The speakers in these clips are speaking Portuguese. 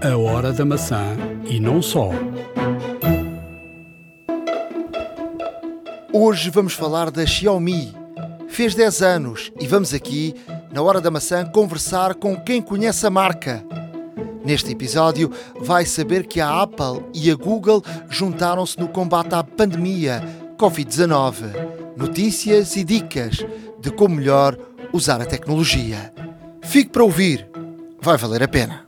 A hora da maçã e não só. Hoje vamos falar da Xiaomi. Fez 10 anos e vamos aqui, na Hora da Maçã, conversar com quem conhece a marca. Neste episódio, vai saber que a Apple e a Google juntaram-se no combate à pandemia Covid-19. Notícias e dicas de como melhor usar a tecnologia. Fique para ouvir, vai valer a pena.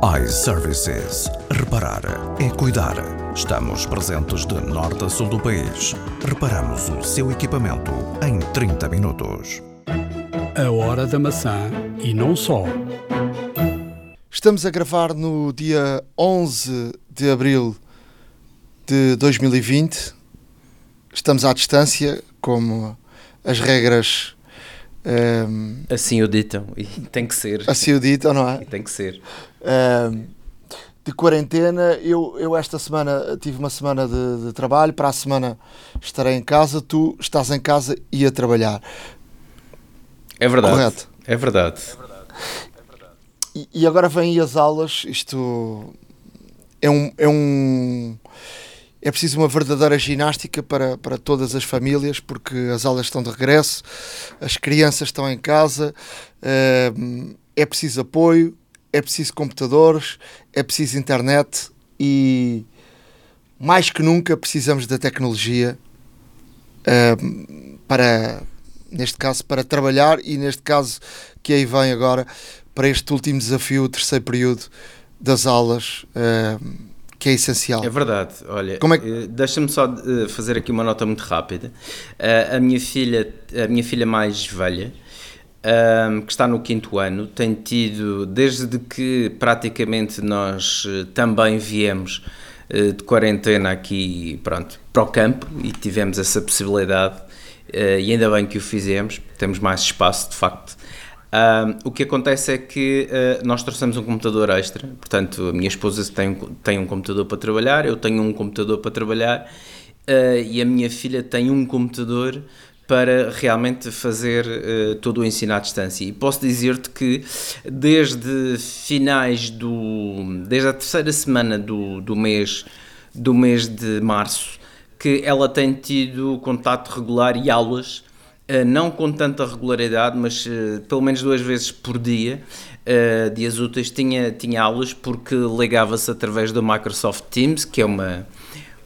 iServices. Reparar é cuidar. Estamos presentes de norte a sul do país. Reparamos o seu equipamento em 30 minutos. A hora da maçã e não só. Estamos a gravar no dia 11 de abril de 2020. Estamos à distância, como as regras ehm, Assim o ditam, e tem que ser. assim o ditam, não é? E tem que ser. Ehm, de quarentena. Eu, eu esta semana tive uma semana de, de trabalho, para a semana estarei em casa. Tu estás em casa e a trabalhar. É verdade. Correto. É verdade. E, e agora vêm as aulas. Isto é um. É, um, é preciso uma verdadeira ginástica para, para todas as famílias, porque as aulas estão de regresso, as crianças estão em casa, ehm, é preciso apoio, é preciso computadores, é preciso internet e mais que nunca precisamos da tecnologia ehm, para, neste caso, para trabalhar e neste caso que aí vem agora para este último desafio, o terceiro período das aulas, ehm, que é essencial. É verdade. Olha, Como é que- eh, deixa-me só eh, fazer aqui uma nota muito rápida. Eh, a minha filha, a minha filha mais velha, ahm, que está no quinto ano, tem tido, desde que praticamente nós também viemos de quarentena aqui, pronto, para o campo e tivemos essa possibilidade, e ainda bem que o fizemos, temos mais espaço de facto. O que acontece é que eh, nós trouxemos um computador extra, portanto, a minha esposa tem, tem um computador para trabalhar, eu tenho um computador para trabalhar eh, e a minha filha tem um computador para realmente fazer eh, todo o ensino à distância. E posso dizer-te que desde finais do. desde a terceira semana do, do mês do mês de março que ela tem tido contato regular e aulas Uh, não com tanta regularidade, mas uh, pelo menos duas vezes por dia, uh, dias úteis, tinha, tinha aulas porque ligava-se através do Microsoft Teams, que é uma,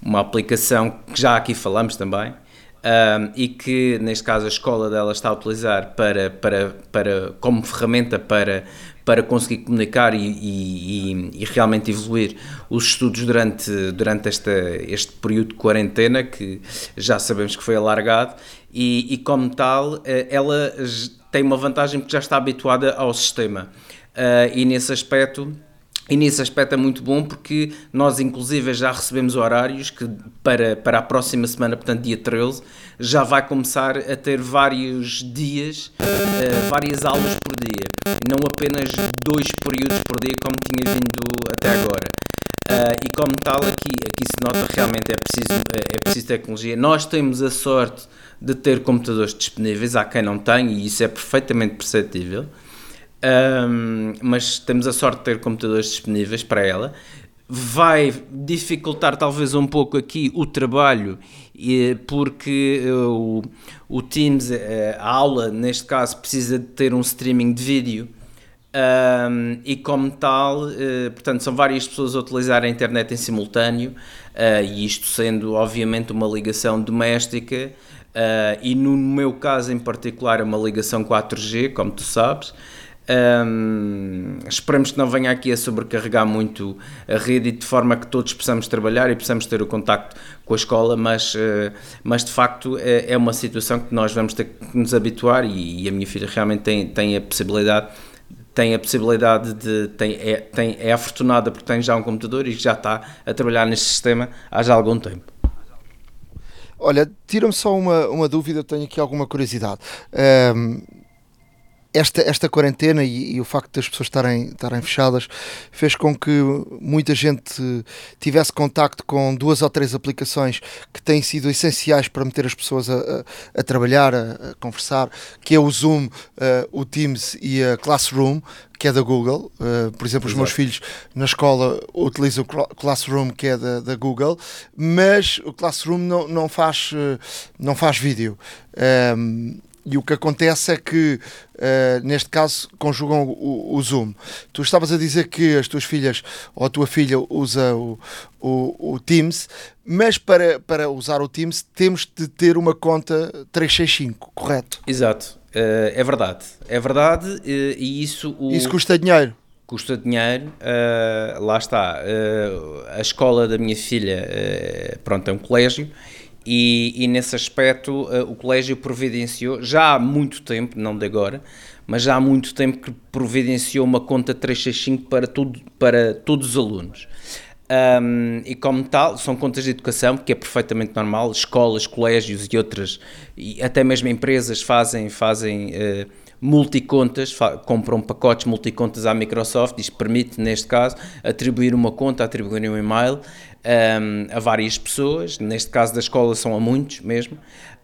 uma aplicação que já aqui falamos também, um, e que neste caso a escola dela está a utilizar para, para, para, como ferramenta para, para conseguir comunicar e, e- e realmente evoluir os estudos durante, durante esta, este período de quarentena, que já sabemos que foi alargado, e, e como tal, eh, ela tem uma vantagem porque já está habituada ao sistema. Ah, e nesse aspecto. E nesse aspecto é muito bom porque nós, inclusive, já recebemos horários que para, para a próxima semana, portanto, dia 13, já vai começar a ter vários dias, eh, várias aulas por dia, não apenas dois períodos por dia, como tinha vindo até agora. Ah, e como tal, aqui, aqui se nota realmente é preciso, é preciso tecnologia. Nós temos a sorte de ter computadores disponíveis, há quem não tem, e isso é perfeitamente perceptível. Um, mas temos a sorte de ter computadores disponíveis para ela. Vai dificultar talvez um pouco aqui o trabalho, porque uh, o, o Teams, eh, a aula neste caso, precisa de ter um streaming de vídeo. Um, e como tal, eh, portanto, são várias pessoas a utilizar a internet em simultâneo, eh, e isto sendo obviamente uma ligação doméstica, eh, e no meu caso em particular é uma ligação 4G, como tu sabes. Um, esperamos que não venha aqui a sobrecarregar muito a rede e de forma que todos possamos trabalhar e possamos ter o contacto com a escola, mas, mas de facto é, é uma situação que nós vamos ter que nos habituar e, e a minha filha realmente tem, tem a possibilidade tem a possibilidade de tem, é, tem, é afortunada porque tem já um computador e já está a trabalhar neste sistema há já algum tempo. Olha, tira-me só uma, uma dúvida, tenho aqui alguma curiosidade. Ahm, esta, esta quarentena e, e, o facto das pessoas estarem, estarem fechadas fez com que muita gente tivesse contacto com duas ou três aplicações que têm sido essenciais para meter as pessoas a, a, a trabalhar, a, a, conversar, que é o Zoom, uh, o Teams e a Classroom, que é da Google. Uh, por exemplo, Exato. os meus filhos na escola utilizam o Classroom, que é da, da Google, mas o Classroom não, não, faz, uh, não faz vídeo. Um, e o que acontece é que, uh, neste caso, conjugam o, o, Zoom. Tu estavas a dizer que as tuas filhas ou a tua filha usa o, o, o, Teams, mas para, para usar o Teams temos de ter uma conta 365, correto? Exato, uh, é verdade. É verdade uh, e isso. Isso custa dinheiro custa dinheiro, uh, lá está. Uh, a escola da minha filha, uh, pronto, é um colégio e, e nesse aspecto uh, o colégio providenciou, já há muito tempo, não de agora, mas já há muito tempo que providenciou uma conta 365 para, tudo, para todos os alunos. Um, e como tal, são contas de educação, que é perfeitamente normal, escolas, colégios e outras, e até mesmo empresas fazem, fazem uh, multicontas, compram pacotes multicontas à Microsoft, isto permite, neste caso, atribuir uma conta, atribuir um e-mail um, a várias pessoas, neste caso da escola são a muitos mesmo,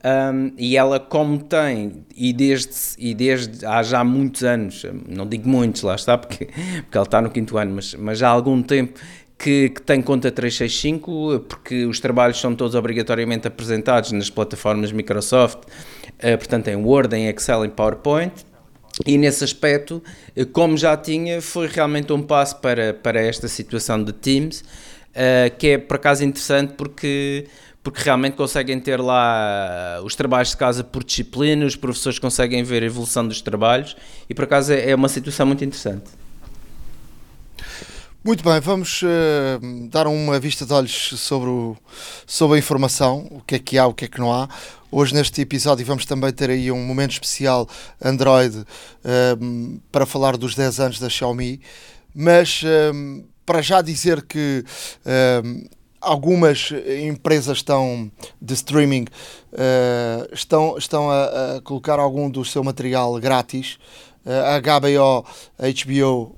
um, e ela como tem, e desde, e desde há já muitos anos, não digo muitos, lá está, porque, porque ela está no quinto ano, mas, mas há algum tempo que, que, tem conta 365, porque os trabalhos são todos obrigatoriamente apresentados nas plataformas Microsoft, uh, portanto em Word, em Excel, em PowerPoint, e nesse aspecto, eh, como já tinha, foi realmente um passo para, para esta situação de Teams, uh, que é por acaso interessante porque, porque realmente conseguem ter lá os trabalhos de casa por disciplina, os professores conseguem ver a evolução dos trabalhos e por acaso é, é uma situação muito interessante. Muito bem, vamos uh, dar uma vista de olhos sobre, o, sobre a informação, o que é que há, o que é que não há. Hoje neste episódio vamos também ter aí um momento especial Android uh, para falar dos 10 anos da Xiaomi, mas uh, para já dizer que uh, algumas empresas estão de streaming uh, estão, estão a, a, colocar algum do seu material grátis. Uh, a HBO, HBO,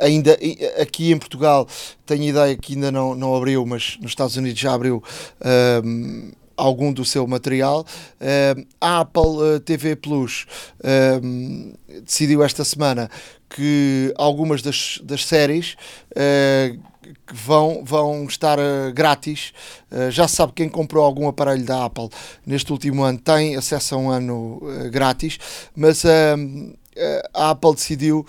ainda aqui em Portugal tenho ideia que ainda não, não abriu, mas nos Estados Unidos já abriu. Algum do seu material. Uh, a Apple uh, TV Plus uh, decidiu esta semana que algumas das, das séries uh, que vão, vão estar uh, grátis. Uh, já se sabe quem comprou algum aparelho da Apple neste último ano tem acesso a um ano grátis, mas a Apple decidiu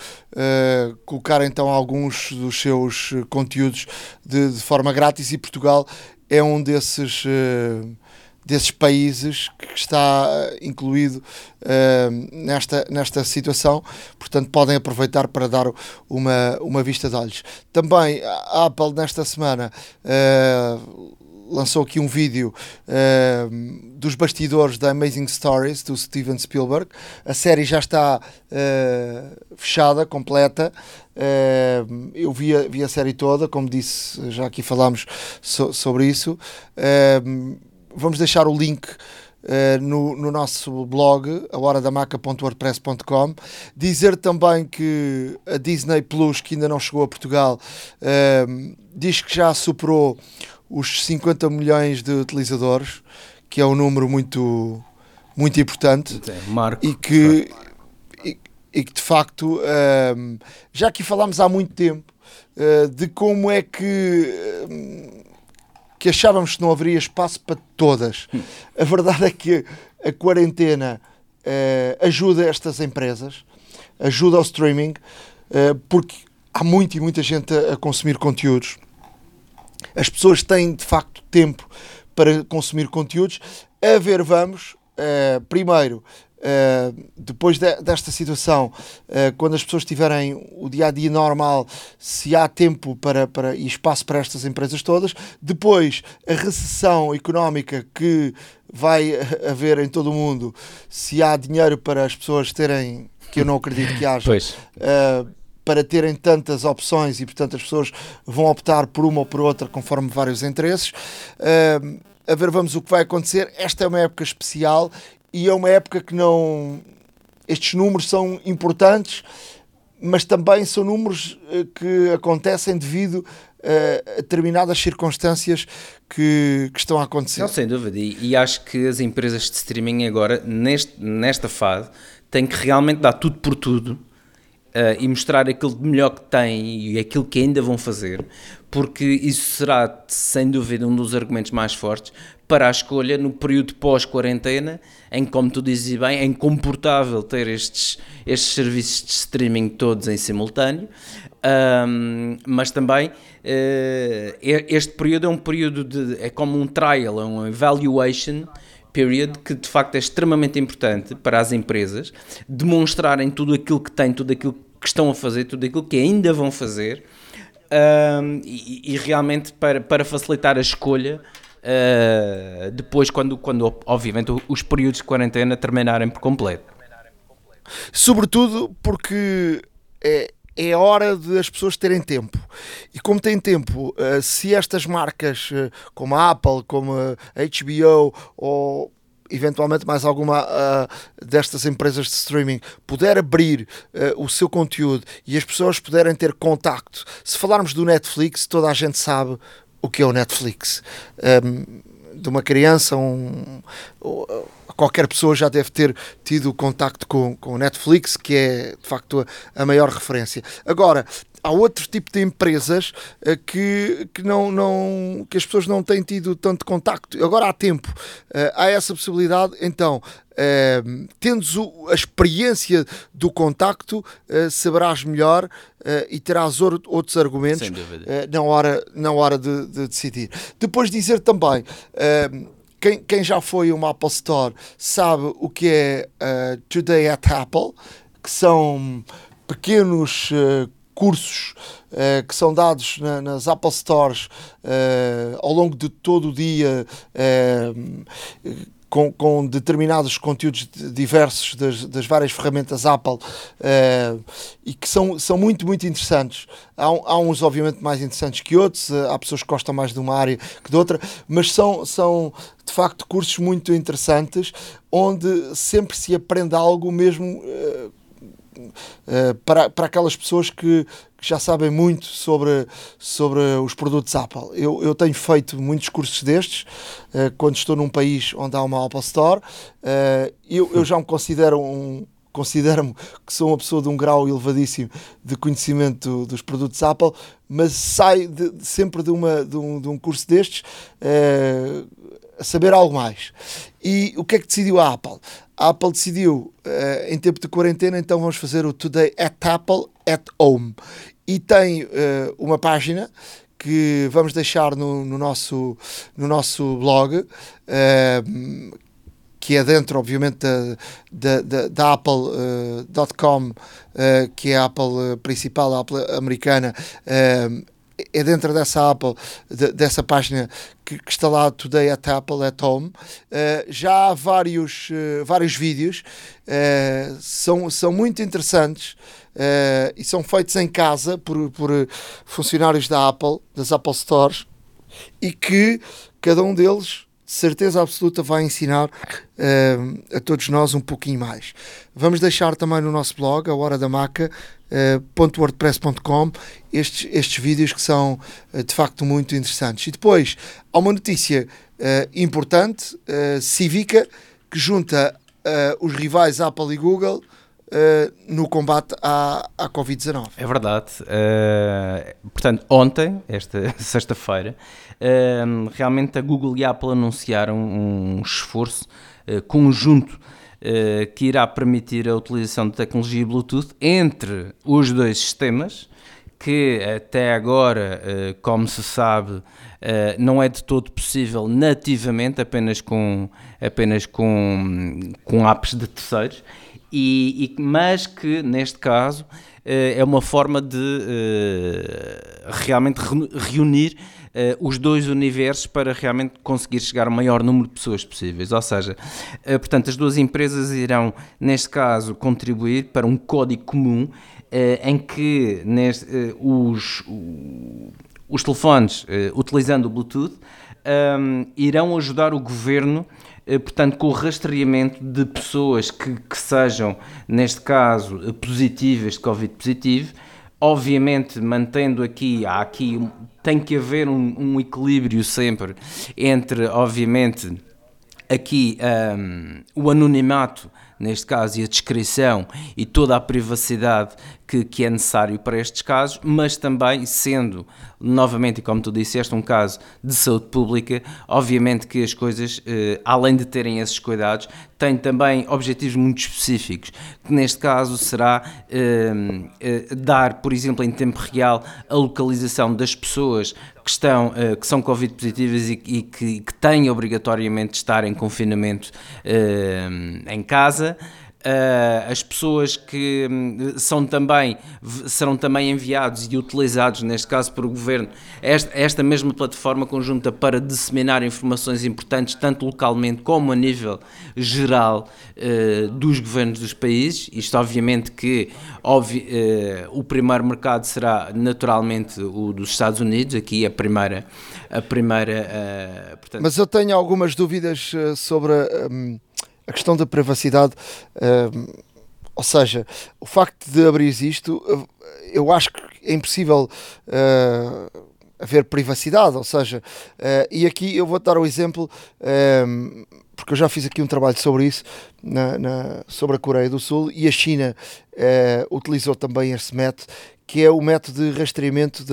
colocar então alguns dos seus conteúdos de, de, forma grátis e Portugal é um desses desses países que está eh, incluído uh, nesta, nesta situação, portanto podem aproveitar para dar uma, uma vista de olhos. Também a Apple nesta semana uh, lançou aqui um vídeo uh, dos bastidores da Amazing Stories do Steven Spielberg. A série já está fechada, completa. eu vi a, vi a série toda, como disse, já aqui falámos so, sobre isso vamos deixar o link Uh, no, no, nosso blog, a horadamaca.wordpress.com. Dizer também que a Disney Plus, que ainda não chegou a Portugal, uh, diz que já superou os 50 milhões de utilizadores, que é um número muito, muito importante. Marco, e que, e, e, que de facto, uh, já aqui falámos há muito tempo de como é que que achávamos que não haveria espaço para todas. A verdade é que a quarentena uh, ajuda estas empresas, ajuda ao streaming, uh, porque há muita e muita gente a, a, consumir conteúdos. As pessoas têm de facto tempo para consumir conteúdos. A ver, vamos. Uh, primeiro, Uh, depois de, desta situação, uh, quando as pessoas tiverem o dia a dia normal, se há tempo para, para, e espaço para estas empresas todas. Depois, a recessão económica que vai haver em todo o mundo, se há dinheiro para as pessoas terem, que eu não acredito que haja. Uh, para terem tantas opções e, portanto, as pessoas vão optar por uma ou por outra conforme vários interesses. a ver, vamos o que vai acontecer. Esta é uma época especial e é uma época que não estes números são importantes, mas também são números que acontecem devido a determinadas circunstâncias que, que, estão a acontecer. Não, sem dúvida, e, e, acho que as empresas de streaming agora, neste, nesta fase, têm que realmente dar tudo por tudo uh, e mostrar aquilo de melhor que têm e aquilo que ainda vão fazer, porque isso será, sem dúvida, um dos argumentos mais fortes para a escolha no período pós-quarentena, em como tu dizes bem, é incomportável ter estes, estes serviços de streaming todos em simultâneo, um, mas também uh, este período é um período de. é como um trial, é um evaluation period que de facto é extremamente importante para as empresas demonstrarem tudo aquilo que têm, tudo aquilo que estão a fazer, tudo aquilo que ainda vão fazer um, e, e, realmente para, para facilitar a escolha uh, depois quando, quando obviamente os períodos de quarentena terminarem por completo. Sobretudo porque é, é hora de as pessoas terem tempo. E como têm tempo, eh, se estas marcas eh, como a Apple, como a HBO ou eventualmente mais alguma destas empresas de streaming puder abrir o seu conteúdo e as pessoas puderem ter contacto. Se falarmos do Netflix, toda a gente sabe o que é o Netflix. Um, de uma criança, um, qualquer pessoa já deve ter tido contacto com, com o Netflix, que é de facto a, a maior referência. Agora, há outro tipo de empresas uh, que, que, não, não, que as pessoas não têm tido tanto contacto. Agora há tempo, uh, há essa possibilidade, então. Uh, tendes o, a experiência do contacto, saberás melhor e terás or, outros argumentos na hora, na hora de, de, decidir. Depois dizer também quem, quem, já foi uma Apple Store sabe o que é uh, Today at Apple, que são pequenos uh, cursos uh, que são dados na, nas Apple Stores ao longo de todo o dia. Uh, com, com, determinados conteúdos diversos das, das várias ferramentas Apple e que são, são muito, muito interessantes. Há, há, uns, obviamente, mais interessantes que outros, há pessoas que gostam mais de uma área que de outra, mas são, são de facto cursos muito interessantes onde sempre se aprende algo mesmo uh, para, para aquelas pessoas que, que, já sabem muito sobre, sobre os produtos Apple. Eu, eu tenho feito muitos cursos destes uh, quando estou num país onde há uma Apple Store. Uh, eu, eu já me considero um, considero-me que sou uma pessoa de um grau elevadíssimo de conhecimento dos produtos Apple, mas saio de, sempre de, uma, de, um, de um curso destes a saber algo mais. E o que é que decidiu a Apple? A Apple decidiu, uh, em tempo de quarentena, então vamos fazer o Today at Apple at Home. E tem uh, uma página que vamos deixar no, no, nosso, no nosso blog, uh, que é dentro, obviamente, da, da, da, da Apple.com, que é a Apple principal, a Apple americana, é dentro dessa Apple, de, dessa página que, que, está lá Today at Apple at Home. Uh, já há vários, uh, vários vídeos, uh, são, são muito interessantes e são feitos em casa por, por funcionários da Apple, das Apple Stores, e que cada um deles certeza absoluta vai ensinar uh, a todos nós um pouquinho mais. Vamos deixar também no nosso blog, a hora da maca, uh, .wordpress.com, estes, estes vídeos que são uh, de facto muito interessantes. E depois há uma notícia uh, importante, cívica, que junta os rivais Apple e Google Uh, no combate à, à Covid-19. É verdade. Uh, portanto, ontem, esta sexta-feira, uh, realmente a Google e a Apple anunciaram um esforço conjunto que irá permitir a utilização de tecnologia Bluetooth entre os dois sistemas, que até agora, como se sabe, não é de todo possível nativamente, apenas com, apenas com, com apps de terceiros e, e, mas que neste caso uh, é uma forma de uh, realmente re reunir uh, os dois universos para realmente conseguir chegar ao maior número de pessoas possíveis. Ou seja, portanto, as duas empresas irão, neste caso, contribuir para um código comum em que neste, os, os telefones, utilizando o Bluetooth, um, irão ajudar o governo eh, portanto, com o rastreamento de pessoas que, que sejam, neste caso, eh, positivas de Covid positivo, obviamente mantendo aqui, há aqui, tem que haver um, um equilíbrio sempre entre, obviamente, aqui um, o anonimato neste caso, e a descrição e toda a privacidade que, que é necessário para estes casos, mas também sendo, novamente, como tu disseste, um caso de saúde pública, obviamente que as coisas, eh, além de terem esses cuidados, têm também objetivos muito específicos, que neste caso será eh, eh, dar, por exemplo, em tempo real, a localização das pessoas que, estão, uh, que são Covid positivas e, e que, que, têm obrigatoriamente de estar em confinamento uh, em casa. Uh, as pessoas que um, são também, serão também enviados e utilizados, neste caso por o Governo, esta, esta mesma plataforma conjunta para disseminar informações importantes, tanto localmente como a nível geral uh, dos governos dos países. Isto, obviamente, que obvi, uh, o primeiro mercado será naturalmente o dos Estados Unidos, aqui a primeira. A primeira portanto... Mas eu tenho algumas dúvidas sobre. Um a questão da privacidade, uh, ou seja, o facto de abrir isto, uh, eu acho que é impossível uh, haver privacidade, ou seja, uh, e aqui eu vou dar o exemplo, ehm, porque eu já fiz aqui um trabalho sobre isso, na, na, sobre a Coreia do Sul, e a China utilizou também este método, que é o método de rastreamento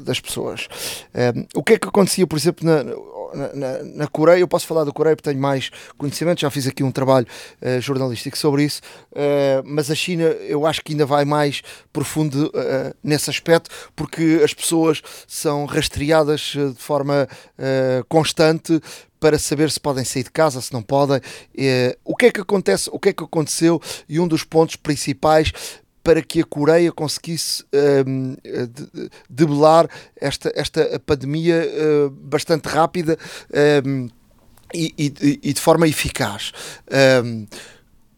das pessoas. Ehm, o que é que acontecia, por exemplo, na, na, na, Coreia, eu posso falar da Coreia porque tenho mais conhecimento, já fiz aqui um trabalho uh, jornalístico sobre isso, uh, mas a China eu acho que ainda vai mais profundo uh, nesse aspecto porque as pessoas são rastreadas de forma constante para saber se podem sair de casa, se não podem. o que é que acontece? O que é que aconteceu? E um dos pontos principais para que a Coreia conseguisse um, debelar esta, esta pandemia uh, bastante rápida um, e, e, e, de forma eficaz. Um,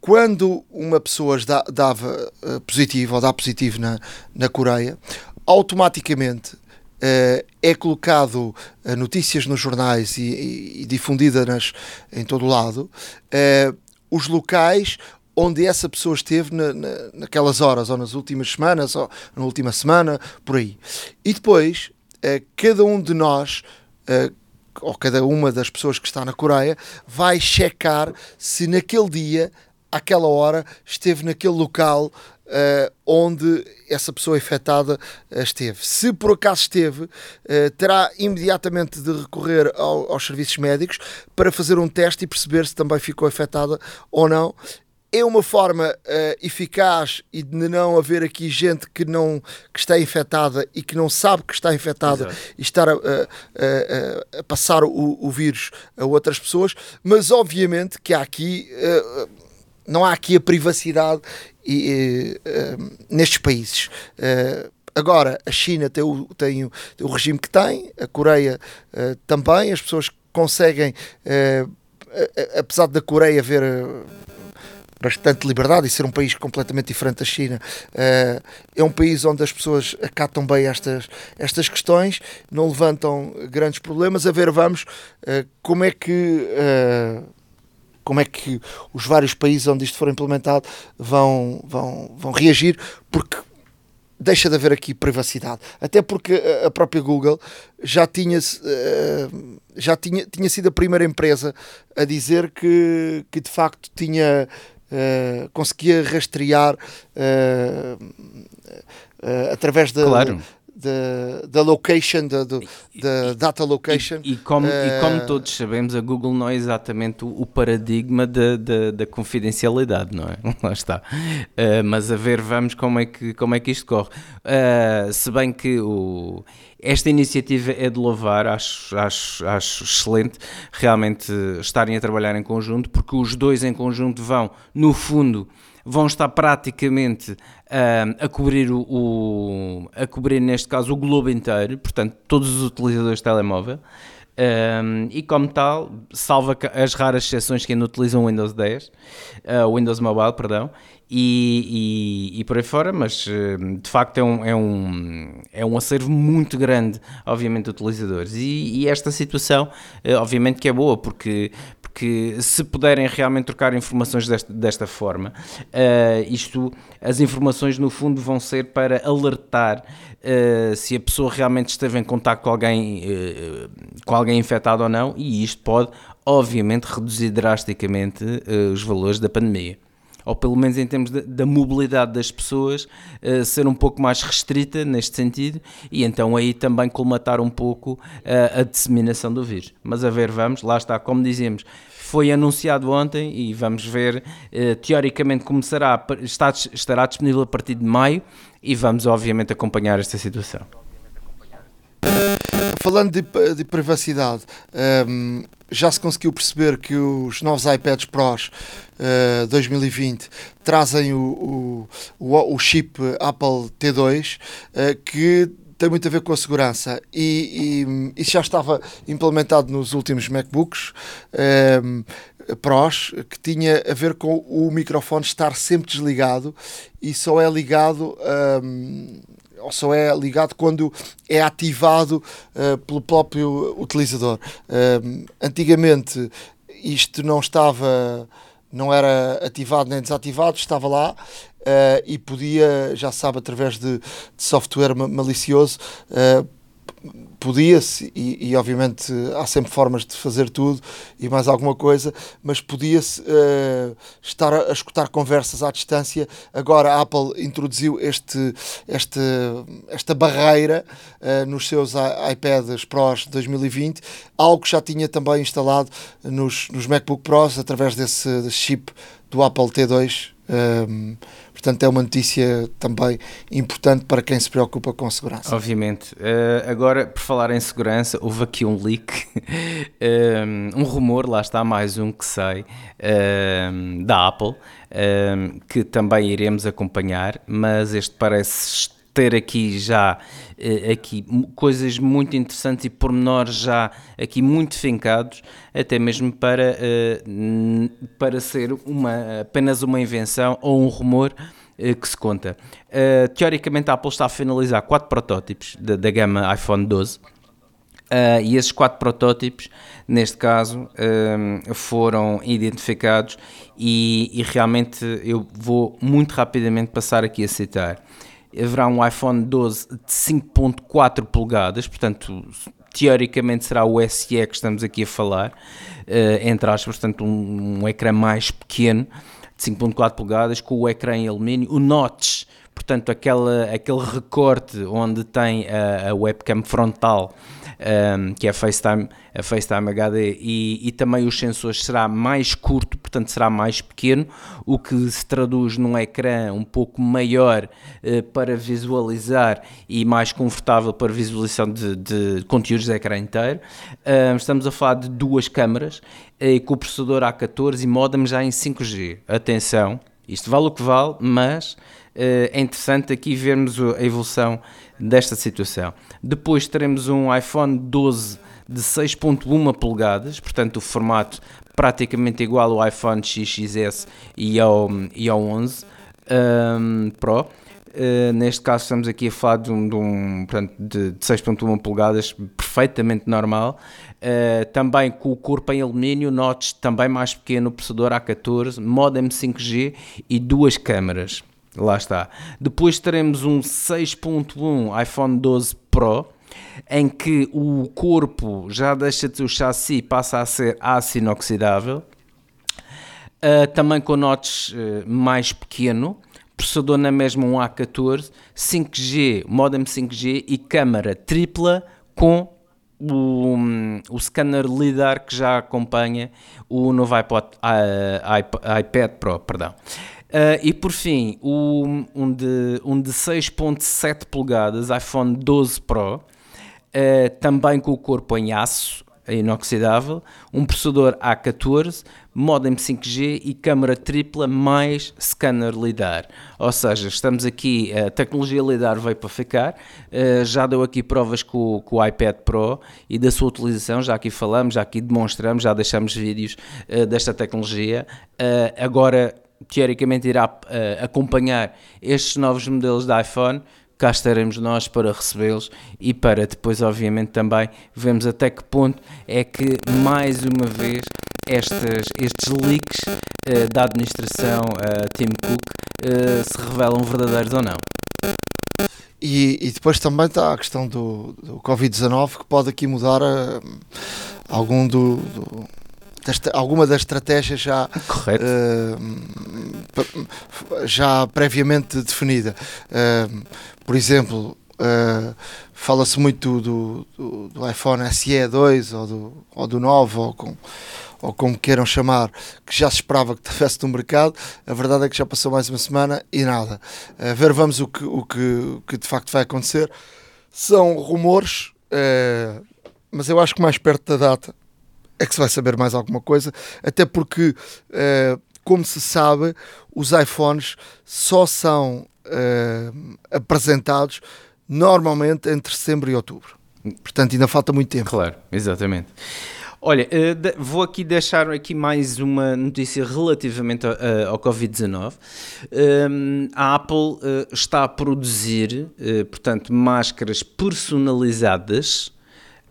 quando uma pessoa dava uh, positivo ou dá positivo na, na Coreia, automaticamente Uh, é colocado uh, notícias nos jornais e, e, e difundida nas, em todo o lado, uh, os locais onde essa pessoa esteve na, na, naquelas horas, ou nas últimas semanas, ou na última semana, por aí. E depois, uh, cada um de nós, uh, ou cada uma das pessoas que está na Coreia, vai checar se naquele dia, àquela hora, esteve naquele local Uh, onde essa pessoa infectada esteve. Se por acaso esteve, uh, terá imediatamente de recorrer ao, aos serviços médicos para fazer um teste e perceber se também ficou infectada ou não é uma forma uh, eficaz e de não haver aqui gente que não que está infectada e que não sabe que está infectada Exato. e estar a, a, a, a passar o, o, vírus a outras pessoas, mas obviamente que há aqui uh, não há aqui a privacidade e, uh, nestes países. agora, a China tem o, tem, o, tem o regime que tem, a Coreia também, as pessoas conseguem, apesar da Coreia ver bastante liberdade e ser um país completamente diferente da China. Uh, é um país onde as pessoas acatam bem estas, estas questões, não levantam grandes problemas. A ver, vamos, uh, como é que. Uh, como é que os vários países onde isto for implementado vão, vão, vão reagir, porque deixa de haver aqui privacidade. Até porque a própria Google já tinha, já tinha, tinha sido a primeira empresa a dizer que, que de facto tinha uh, conseguia rastrear uh, através da, claro. Da, da location, da, da data location. E, e, como, e, como, todos sabemos, a Google não é exatamente o, paradigma da, da, da, confidencialidade, não é? Lá está. mas a ver, vamos como é que, como é que isto corre. se bem que o esta iniciativa é de louvar, acho, acho, acho excelente realmente estarem a trabalhar em conjunto, porque os dois em conjunto vão, no fundo, vão estar praticamente uh, a cobrir o, o, a cobrir neste caso o globo inteiro, portanto todos os utilizadores de telemóvel. Um, e como tal, salva as raras exceções que ainda utilizam o Windows 10, uh, Windows Mobile, perdão, e, e, e, por aí fora, mas eh, de facto é um, é um, é um acervo muito grande, obviamente, de utilizadores. E, e esta situação, eh, obviamente, que é boa, porque, porque se puderem realmente trocar informações desta, desta forma, uh, isto, as informações no fundo vão ser para alertar uh, se a pessoa realmente esteve em contato com alguém, uh, com alguém infectado ou não, e isto pode, obviamente, reduzir drasticamente os valores da pandemia ou pelo menos em termos da mobilidade das pessoas, uh, ser um pouco mais restrita neste sentido e então aí também colmatar um pouco uh, a disseminação do vírus. Mas a ver, vamos, lá está, como dizíamos, foi anunciado ontem e vamos ver, uh, teoricamente começará, está, estará disponível a partir de maio e vamos obviamente acompanhar esta situação. Falando de, de privacidade, um, ehm, já se conseguiu perceber que os novos iPads Pros uh, 2020 trazem o, o, o, chip Apple T2 uh, que tem muito a ver com a segurança. E, e, isso já estava implementado nos últimos MacBooks um, ehm, Pros que tinha a ver com o microfone estar sempre desligado e só é ligado um, ou só é ligado quando é ativado uh, pelo próprio utilizador. Uh, antigamente isto não estava, não era ativado nem desativado, estava lá uh, e podia, já sabe, através de, de software malicioso, podia-se, e, e, obviamente há sempre formas de fazer tudo e mais alguma coisa, mas podia-se uh, estar a, a, escutar conversas à distância. Agora a Apple introduziu este, este, esta barreira uh, nos seus iPads Pros 2020, algo que já tinha também instalado nos, nos MacBook Pros através desse, chip do Apple T2. Um, Portanto, é uma notícia também importante para quem se preocupa com segurança. Obviamente. Uh, agora, por falar em segurança, houve aqui um leak, um, um rumor, lá está mais um que sai, um, da Apple, um, que também iremos acompanhar, mas este parece ter aqui já uh, aqui coisas muito interessantes e pormenores já aqui muito fincados, até mesmo para, uh, para ser uma, apenas uma invenção ou um rumor uh, que se conta. teoricamente a Apple está a finalizar quatro protótipos da, da gama iPhone 12 Uh, e esses quatro protótipos, neste caso, uh, foram identificados e, e, realmente eu vou muito rapidamente passar aqui a citar haverá um iPhone 12 de 5.4 polegadas, portanto, teoricamente será o SE que estamos aqui a falar, uh, entre aspas, portanto, um, um ecrã mais pequeno, de 5.4 polegadas, com o ecrã em alumínio, o notch, portanto, aquela, aquele recorte onde tem a, a webcam frontal um, que é a FaceTime, a FaceTime HD, e, e, também os sensores será mais curto, portanto será mais pequeno, o que se traduz num ecrã um pouco maior uh, para visualizar e mais confortável para visualização de, de conteúdos de ecrã inteiro. Um, estamos a falar de duas câmaras, uh, com o processador A14 e modem já em 5G. Atenção, isto vale o que vale, mas eh, é interessante aqui vermos a evolução desta situação. Depois teremos um iPhone 12 de 6.1 polegadas, portanto o formato praticamente igual ao iPhone XXS e ao, e ao 11 um, Pro. Uh, neste caso estamos aqui a falar de um, de, um, portanto, de, de 6.1 polegadas, perfeitamente normal. Uh, também com o corpo em alumínio, notch também mais pequeno, processador A14, modem 5G e duas câmaras. Lá está. Depois teremos um 6.1 iPhone 12 Pro, em que o corpo já deixa de ser o chassi passa a ser aço inoxidável. Uh, também com notch uh, mais pequeno, processador na mesma um A14, 5G, modem 5G e câmara tripla com o, o scanner LiDAR que já acompanha o novo iPod, uh, iPad Pro, perdão. Uh, e por fim, o, um de, um de 6.7 polegadas, iPhone 12 Pro, uh, também com o corpo em aço, inoxidável, um processador A14, modem 5G e câmara tripla mais scanner LiDAR. Ou seja, estamos aqui, a tecnologia LiDAR veio para ficar, uh, já deu aqui provas com, com, o iPad Pro e da sua utilização, já aqui falamos, já aqui demonstramos, já deixamos vídeos desta tecnologia. agora teoricamente irá uh, acompanhar estes novos modelos de iPhone, cá estaremos nós para recebê-los e para depois, obviamente, também vermos até que ponto é que, mais uma vez, estes leaks uh, da administração uh, Tim Cook uh, se revelam verdadeiros ou não. E, e, depois também está a questão do, do Covid-19 que pode aqui mudar algum do, do alguma das estratégias já, uh, já previamente definida. Uh, por exemplo, uh, fala-se muito do, do, do, iPhone SE 2 ou do, ou do 9 ou, com, ou como queiram chamar, que já se esperava que estivesse no mercado. A verdade é que já passou mais uma semana e nada. A ver, vamos o que, o que, o que de facto vai acontecer. São rumores, mas eu acho que mais perto da data é que se vai saber mais alguma coisa, até porque, uh, como se sabe, os iPhones só são uh, apresentados normalmente entre setembro e outubro. Portanto, ainda falta muito tempo. Claro, exatamente. Olha, uh, vou aqui deixar aqui mais uma notícia relativamente ao, ao Covid-19. Um, a Apple está a produzir, portanto, máscaras personalizadas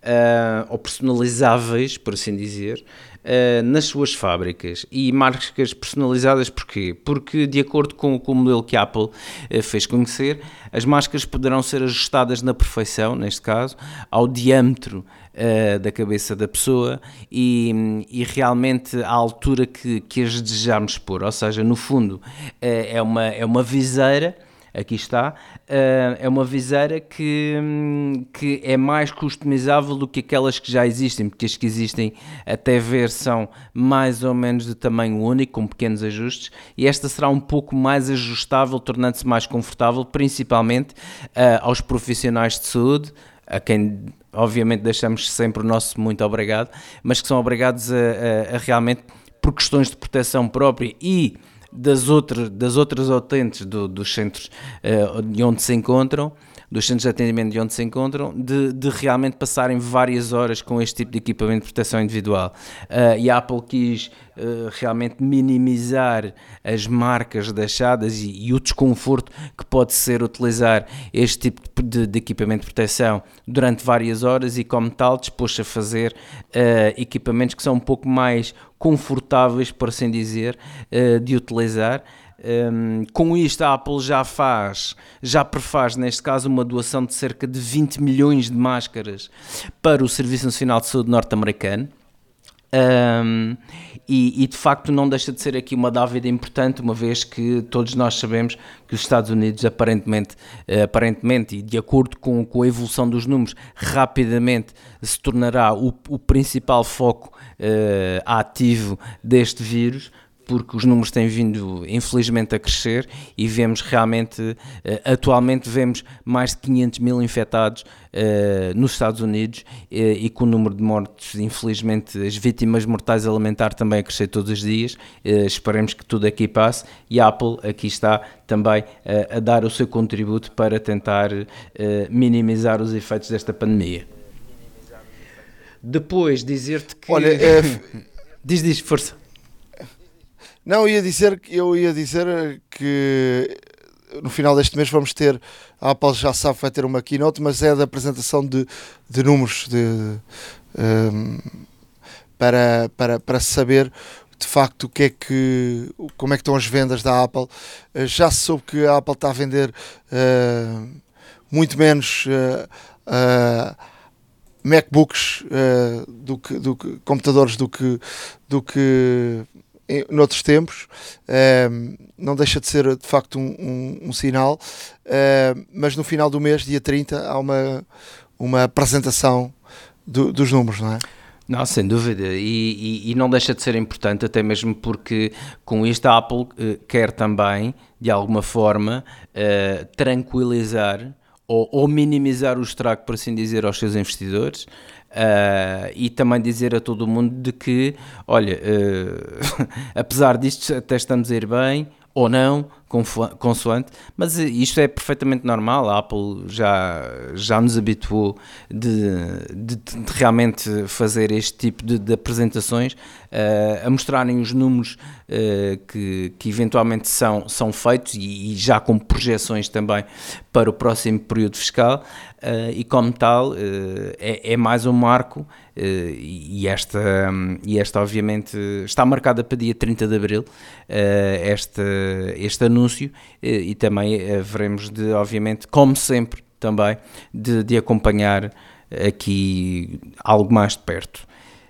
uh, ou personalizáveis, por assim dizer, uh, nas suas fábricas. E marcas personalizadas porquê? Porque, de acordo com, com o modelo que a Apple uh, fez conhecer, as máscaras poderão ser ajustadas na perfeição, neste caso, ao diâmetro da cabeça da pessoa e, e, realmente à altura que, que as desejamos pôr. Ou seja, no fundo, é, uma, é uma viseira aqui está, uh, é uma viseira que, que é mais customizável do que aquelas que já existem, porque as que existem até ver são mais ou menos de tamanho único, com pequenos ajustes, e esta será um pouco mais ajustável, tornando-se mais confortável, principalmente uh, aos profissionais de saúde, a quem obviamente deixamos sempre o nosso muito obrigado, mas que são obrigados a, a, a realmente por questões de proteção própria e das, outras das outras utentes do, dos centros uh, de onde se encontram, dos centros de atendimento de onde se encontram, de, de, realmente passarem várias horas com este tipo de equipamento de proteção individual. Uh, e a Apple quis uh, realmente minimizar as marcas deixadas e, e, o desconforto que pode ser utilizar este tipo de, de, equipamento de proteção durante várias horas e, como tal, dispôs a fazer uh, equipamentos que são um pouco mais confortáveis, por assim dizer, de utilizar. Um, com isto, a Apple já faz, já prefaz, neste caso, uma doação de cerca de 20 milhões de máscaras para o Serviço Nacional de Saúde norte-americano. Um, e, e, de facto não deixa de ser aqui uma dávida importante, uma vez que todos nós sabemos que os Estados Unidos aparentemente, aparentemente e de acordo com, com a evolução dos números, rapidamente se tornará o, o principal foco uh, ativo deste vírus, porque os números têm vindo infelizmente a crescer e vemos realmente, eh, atualmente vemos mais de 500 mil infectados uh, nos Estados Unidos uh, e com o número de mortes, infelizmente as vítimas mortais alimentar também a crescer todos os dias, uh, esperemos que tudo aqui passe e a Apple aqui está também a dar o seu contributo para tentar minimizar os efeitos desta pandemia. Depois dizer-te que... Olha, é... diz, diz, força. Não, ia dizer, eu ia dizer que no final deste mês vamos ter, a Apple já sabe vai ter uma keynote, mas é da apresentação de, de números de, um, para, para, para saber de facto o que é que como é que estão as vendas da Apple. Uh, já se soube que a Apple está a vender uh, muito menos uh, MacBooks do que, do que computadores do que, do que noutros tempos, uh, não deixa de ser de facto um, um, um sinal, uh, mas no final do mês, dia 30, há uma, uma apresentação do, dos números, não é? Não, sem dúvida, e, e, e, não deixa de ser importante, até mesmo porque com isto a Apple uh, quer também, de alguma forma, uh, tranquilizar ou, ou, minimizar o estrago, por assim dizer, aos seus investidores, Uh, e também dizer a todo mundo de que, olha, uh, apesar disto até estamos a ir bem, ou não, consoante, mas isto é perfeitamente normal. A Apple já, já nos habituou de, de, de realmente fazer este tipo de, de apresentações, uh, a mostrarem os números uh, que, que eventualmente são, são feitos e, e, já com projeções também para o próximo período fiscal. Uh, e como tal, é, é, mais um marco. e, esta, um, e esta, obviamente, está marcada para dia 30 de abril. este, este anúncio anúncio e, e também eh, veremos de, obviamente, como sempre, também, de, de acompanhar aqui algo mais de perto.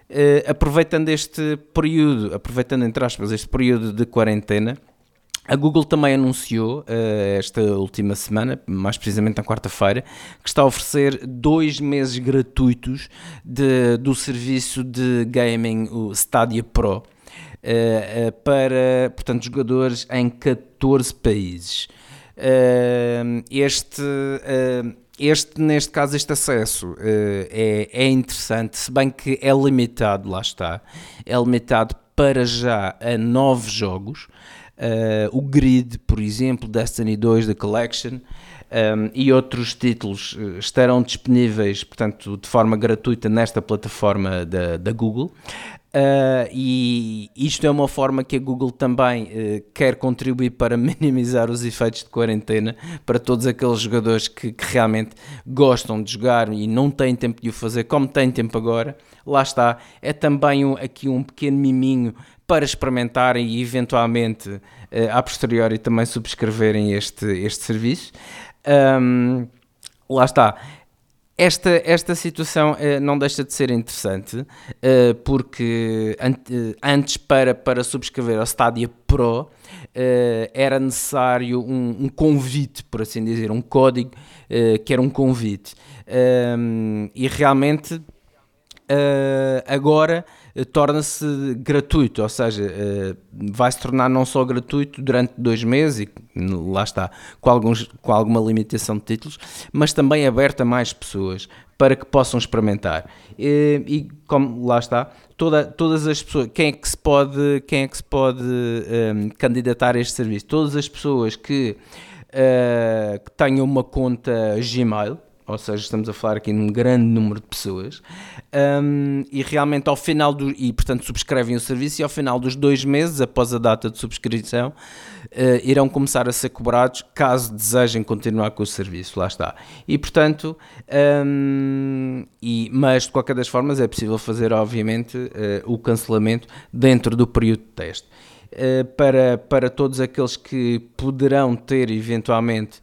Uh, aproveitando este período, aproveitando entre aspas este período de quarentena, a Google também anunciou uh, esta última semana, mais precisamente na quarta-feira, que está a oferecer dois meses gratuitos de, do serviço de gaming, o Stadia Pro, para, portanto, jogadores em 14 países. este, este, neste caso, este acesso é, é interessante, se bem que é limitado, lá está, é limitado para já a nove jogos. Uh, o Grid, por exemplo, Destiny 2 The Collection um, e outros títulos estarão disponíveis, portanto, de forma gratuita nesta plataforma da, da Google. Uh, e isto é uma forma que a Google também uh, quer contribuir para minimizar os efeitos de quarentena para todos aqueles jogadores que, que, realmente gostam de jogar e não têm tempo de o fazer, como têm tempo agora. Lá está, é também um, aqui um pequeno miminho para experimentarem e eventualmente uh, a posteriori também subscreverem este, este serviço. Um, lá está esta, esta situação uh, não deixa de ser interessante, uh, porque an uh, antes para, para subscrever ao Stadia Pro era necessário um, um, convite, por assim dizer, um código que era um convite. Um, e realmente agora eh, torna-se gratuito, ou seja, uh, vai se tornar não só gratuito durante dois meses, e lá está, com, alguns, com alguma limitação de títulos, mas também aberto a mais pessoas para que possam experimentar. E, e como lá está, toda, todas as pessoas, quem é que se pode, quem é que se pode um, ehm, candidatar a este serviço? Todas as pessoas que, uh, que tenham uma conta Gmail ou seja, estamos a falar aqui num grande número de pessoas, um, e realmente ao final do, e portanto subscrevem o serviço e ao final dos dois meses, após a data de subscrição, uh, irão começar a ser cobrados caso desejem continuar com o serviço, lá está. E portanto, um, e, mas de qualquer das formas é possível fazer obviamente uh, o cancelamento dentro do período de teste. Uh, para, para todos aqueles que poderão ter eventualmente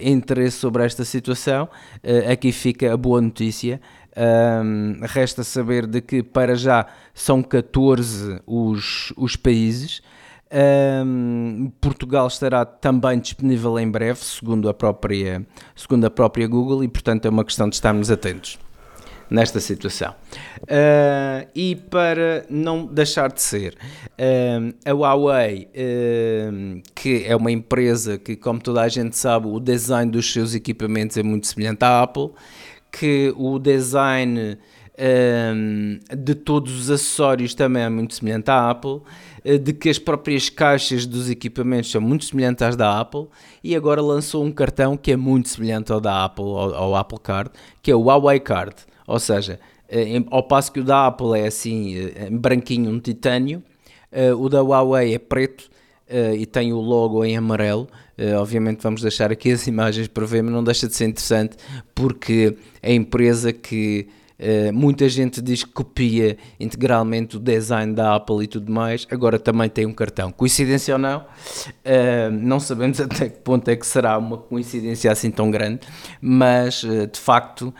interesse sobre esta situação, uh, aqui fica a boa notícia. Um, resta saber de que para já são 14 os, os países. Um, Portugal estará também disponível em breve, segundo a própria, segundo a própria Google, e portanto é uma questão de estarmos atentos nesta situação. Uh, e para não deixar de ser, uh, a Huawei, uh, que é uma empresa que, como toda a gente sabe, o design dos seus equipamentos é muito semelhante à Apple, que o design de todos os acessórios também é muito semelhante à Apple, de que as próprias caixas dos equipamentos são muito semelhantes às da Apple e agora lançou um cartão que é muito semelhante ao da Apple, ao, ao Apple Card, que é o Huawei Card. Ou seja, eh, ao passo que o da Apple é assim, eh, branquinho, um titânio, eh, o da Huawei é preto e tem o logo em amarelo. obviamente vamos deixar aqui as imagens para ver, mas não deixa de ser interessante porque a empresa que Uh, muita gente diz que copia integralmente o design da Apple e tudo mais, agora também tem um cartão. Coincidência ou não? Uh, não sabemos até que ponto é que será uma coincidência assim tão grande, mas uh, de facto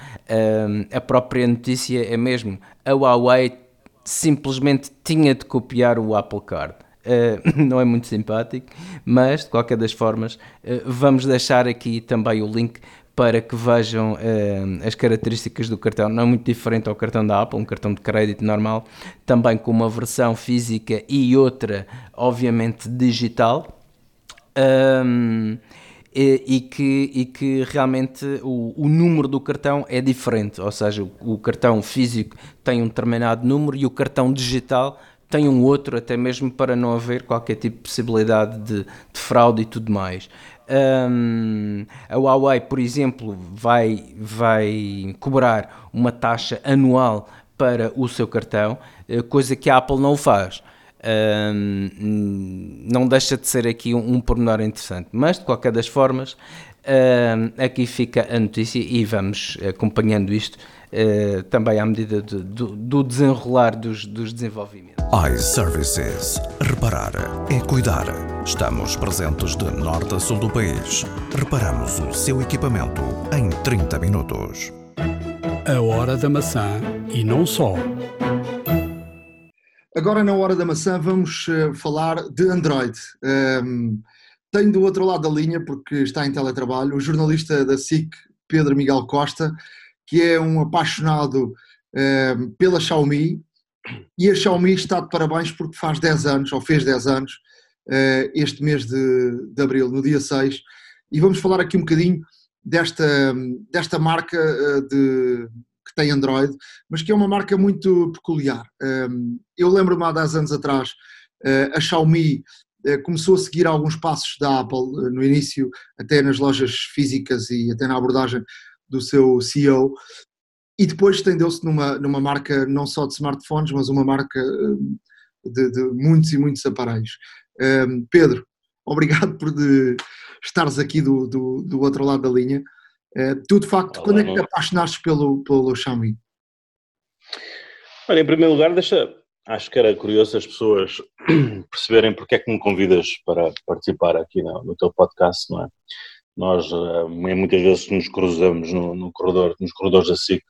a própria notícia é mesmo: a Huawei simplesmente tinha de copiar o Apple Card. não é muito simpático, mas de qualquer das formas, vamos deixar aqui também o link para que vejam uh, as características do cartão, não é muito diferente ao cartão da Apple, um cartão de crédito normal, também com uma versão física e outra, obviamente, digital. Um, e, e, que, e que realmente o, o, número do cartão é diferente, ou seja, o, o cartão físico tem um determinado número e o cartão digital tem um outro, até mesmo para não haver qualquer tipo de possibilidade de, de fraude e tudo mais. Um, a Huawei, por exemplo, vai, vai cobrar uma taxa anual para o seu cartão, eh, coisa que a Apple não faz. Um, não deixa de ser aqui um, um pormenor interessante, mas de qualquer das formas, um, aqui fica a notícia e vamos acompanhando isto uh, também à medida de, do, do, desenrolar dos, dos desenvolvimentos. iServices. Reparar é cuidar. Estamos presentes de norte a sul do país. Reparamos o seu equipamento em 30 minutos. A hora da maçã e não só. Agora, na hora da maçã, vamos uh, falar de Android. Um, ehm, tenho do outro lado da linha, porque está em teletrabalho, o jornalista da SIC, Pedro Miguel Costa, que é um apaixonado uh, pela Xiaomi, e a Xiaomi está de parabéns porque faz 10 anos, ou fez 10 anos, uh, este mês de, de abril, no dia 6, e vamos falar aqui um bocadinho desta, desta marca uh, de, que tem Android, mas que é uma marca muito peculiar. Eu lembro-me há 10 anos atrás, a Xiaomi começou a seguir alguns passos da Apple no início, até nas lojas físicas e até na abordagem do seu CEO, e depois estendeu-se numa, numa marca não só de smartphones, mas uma marca de, de muitos e muitos aparelhos. Um, Pedro, obrigado por de estares aqui do, do, do outro lado da linha. Uh, tu, de facto, Olá, quando é que te apaixonaste pelo, pelo Xiaomi? Olha, em primeiro lugar, deixa, acho que era curioso as pessoas perceberem porque é que me convidas para participar aqui no, no teu podcast, não é? Nós uh, muitas vezes nos cruzamos no, no, corredor, nos corredores da SIC.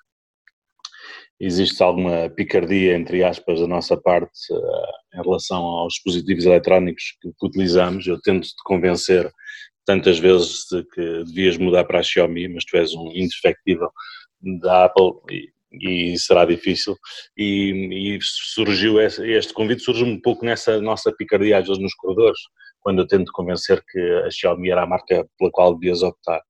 Existe alguma picardia, entre aspas, da nossa parte uh, em relação aos dispositivos eletrónicos que, utilizamos. Eu tento te convencer tantas vezes de que devias mudar para a Xiaomi, mas tu és um indefectível da Apple e, e será difícil. E, e surgiu este convite surge um pouco nessa nossa picardia às vezes nos corredores, quando eu tento convencer que a Xiaomi era a marca pela qual devias optar.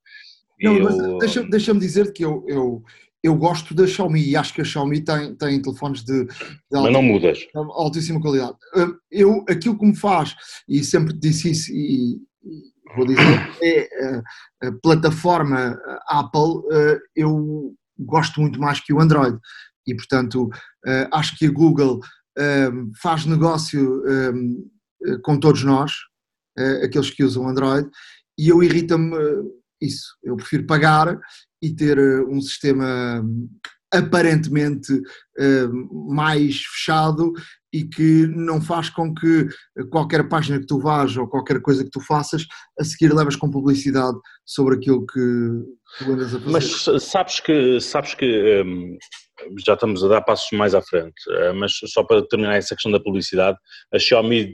Não, eu... deixa-me deixa dizer que eu, eu, eu gosto da Xiaomi e acho que a Xiaomi tem, tem telefones de, de Mas não mudas. altíssima qualidade. Hum, eu, aquilo que me faz, e sempre disse isso, e, vou dizer, é a, a plataforma Apple, eh, eu gosto muito mais que o Android. E, portanto, eh, acho que a Google eh, faz negócio com todos nós, aqueles que usam Android, e eu irrita-me isso. Eu prefiro pagar e ter um sistema aparentemente mais fechado e que não faz com que qualquer página que tu vás ou qualquer coisa que tu faças, a seguir levas com publicidade sobre aquilo que tu andas a fazer. Mas sabes que, sabes que um, já estamos a dar passos mais à frente, uh, mas só para terminar essa questão da publicidade, a Xiaomi,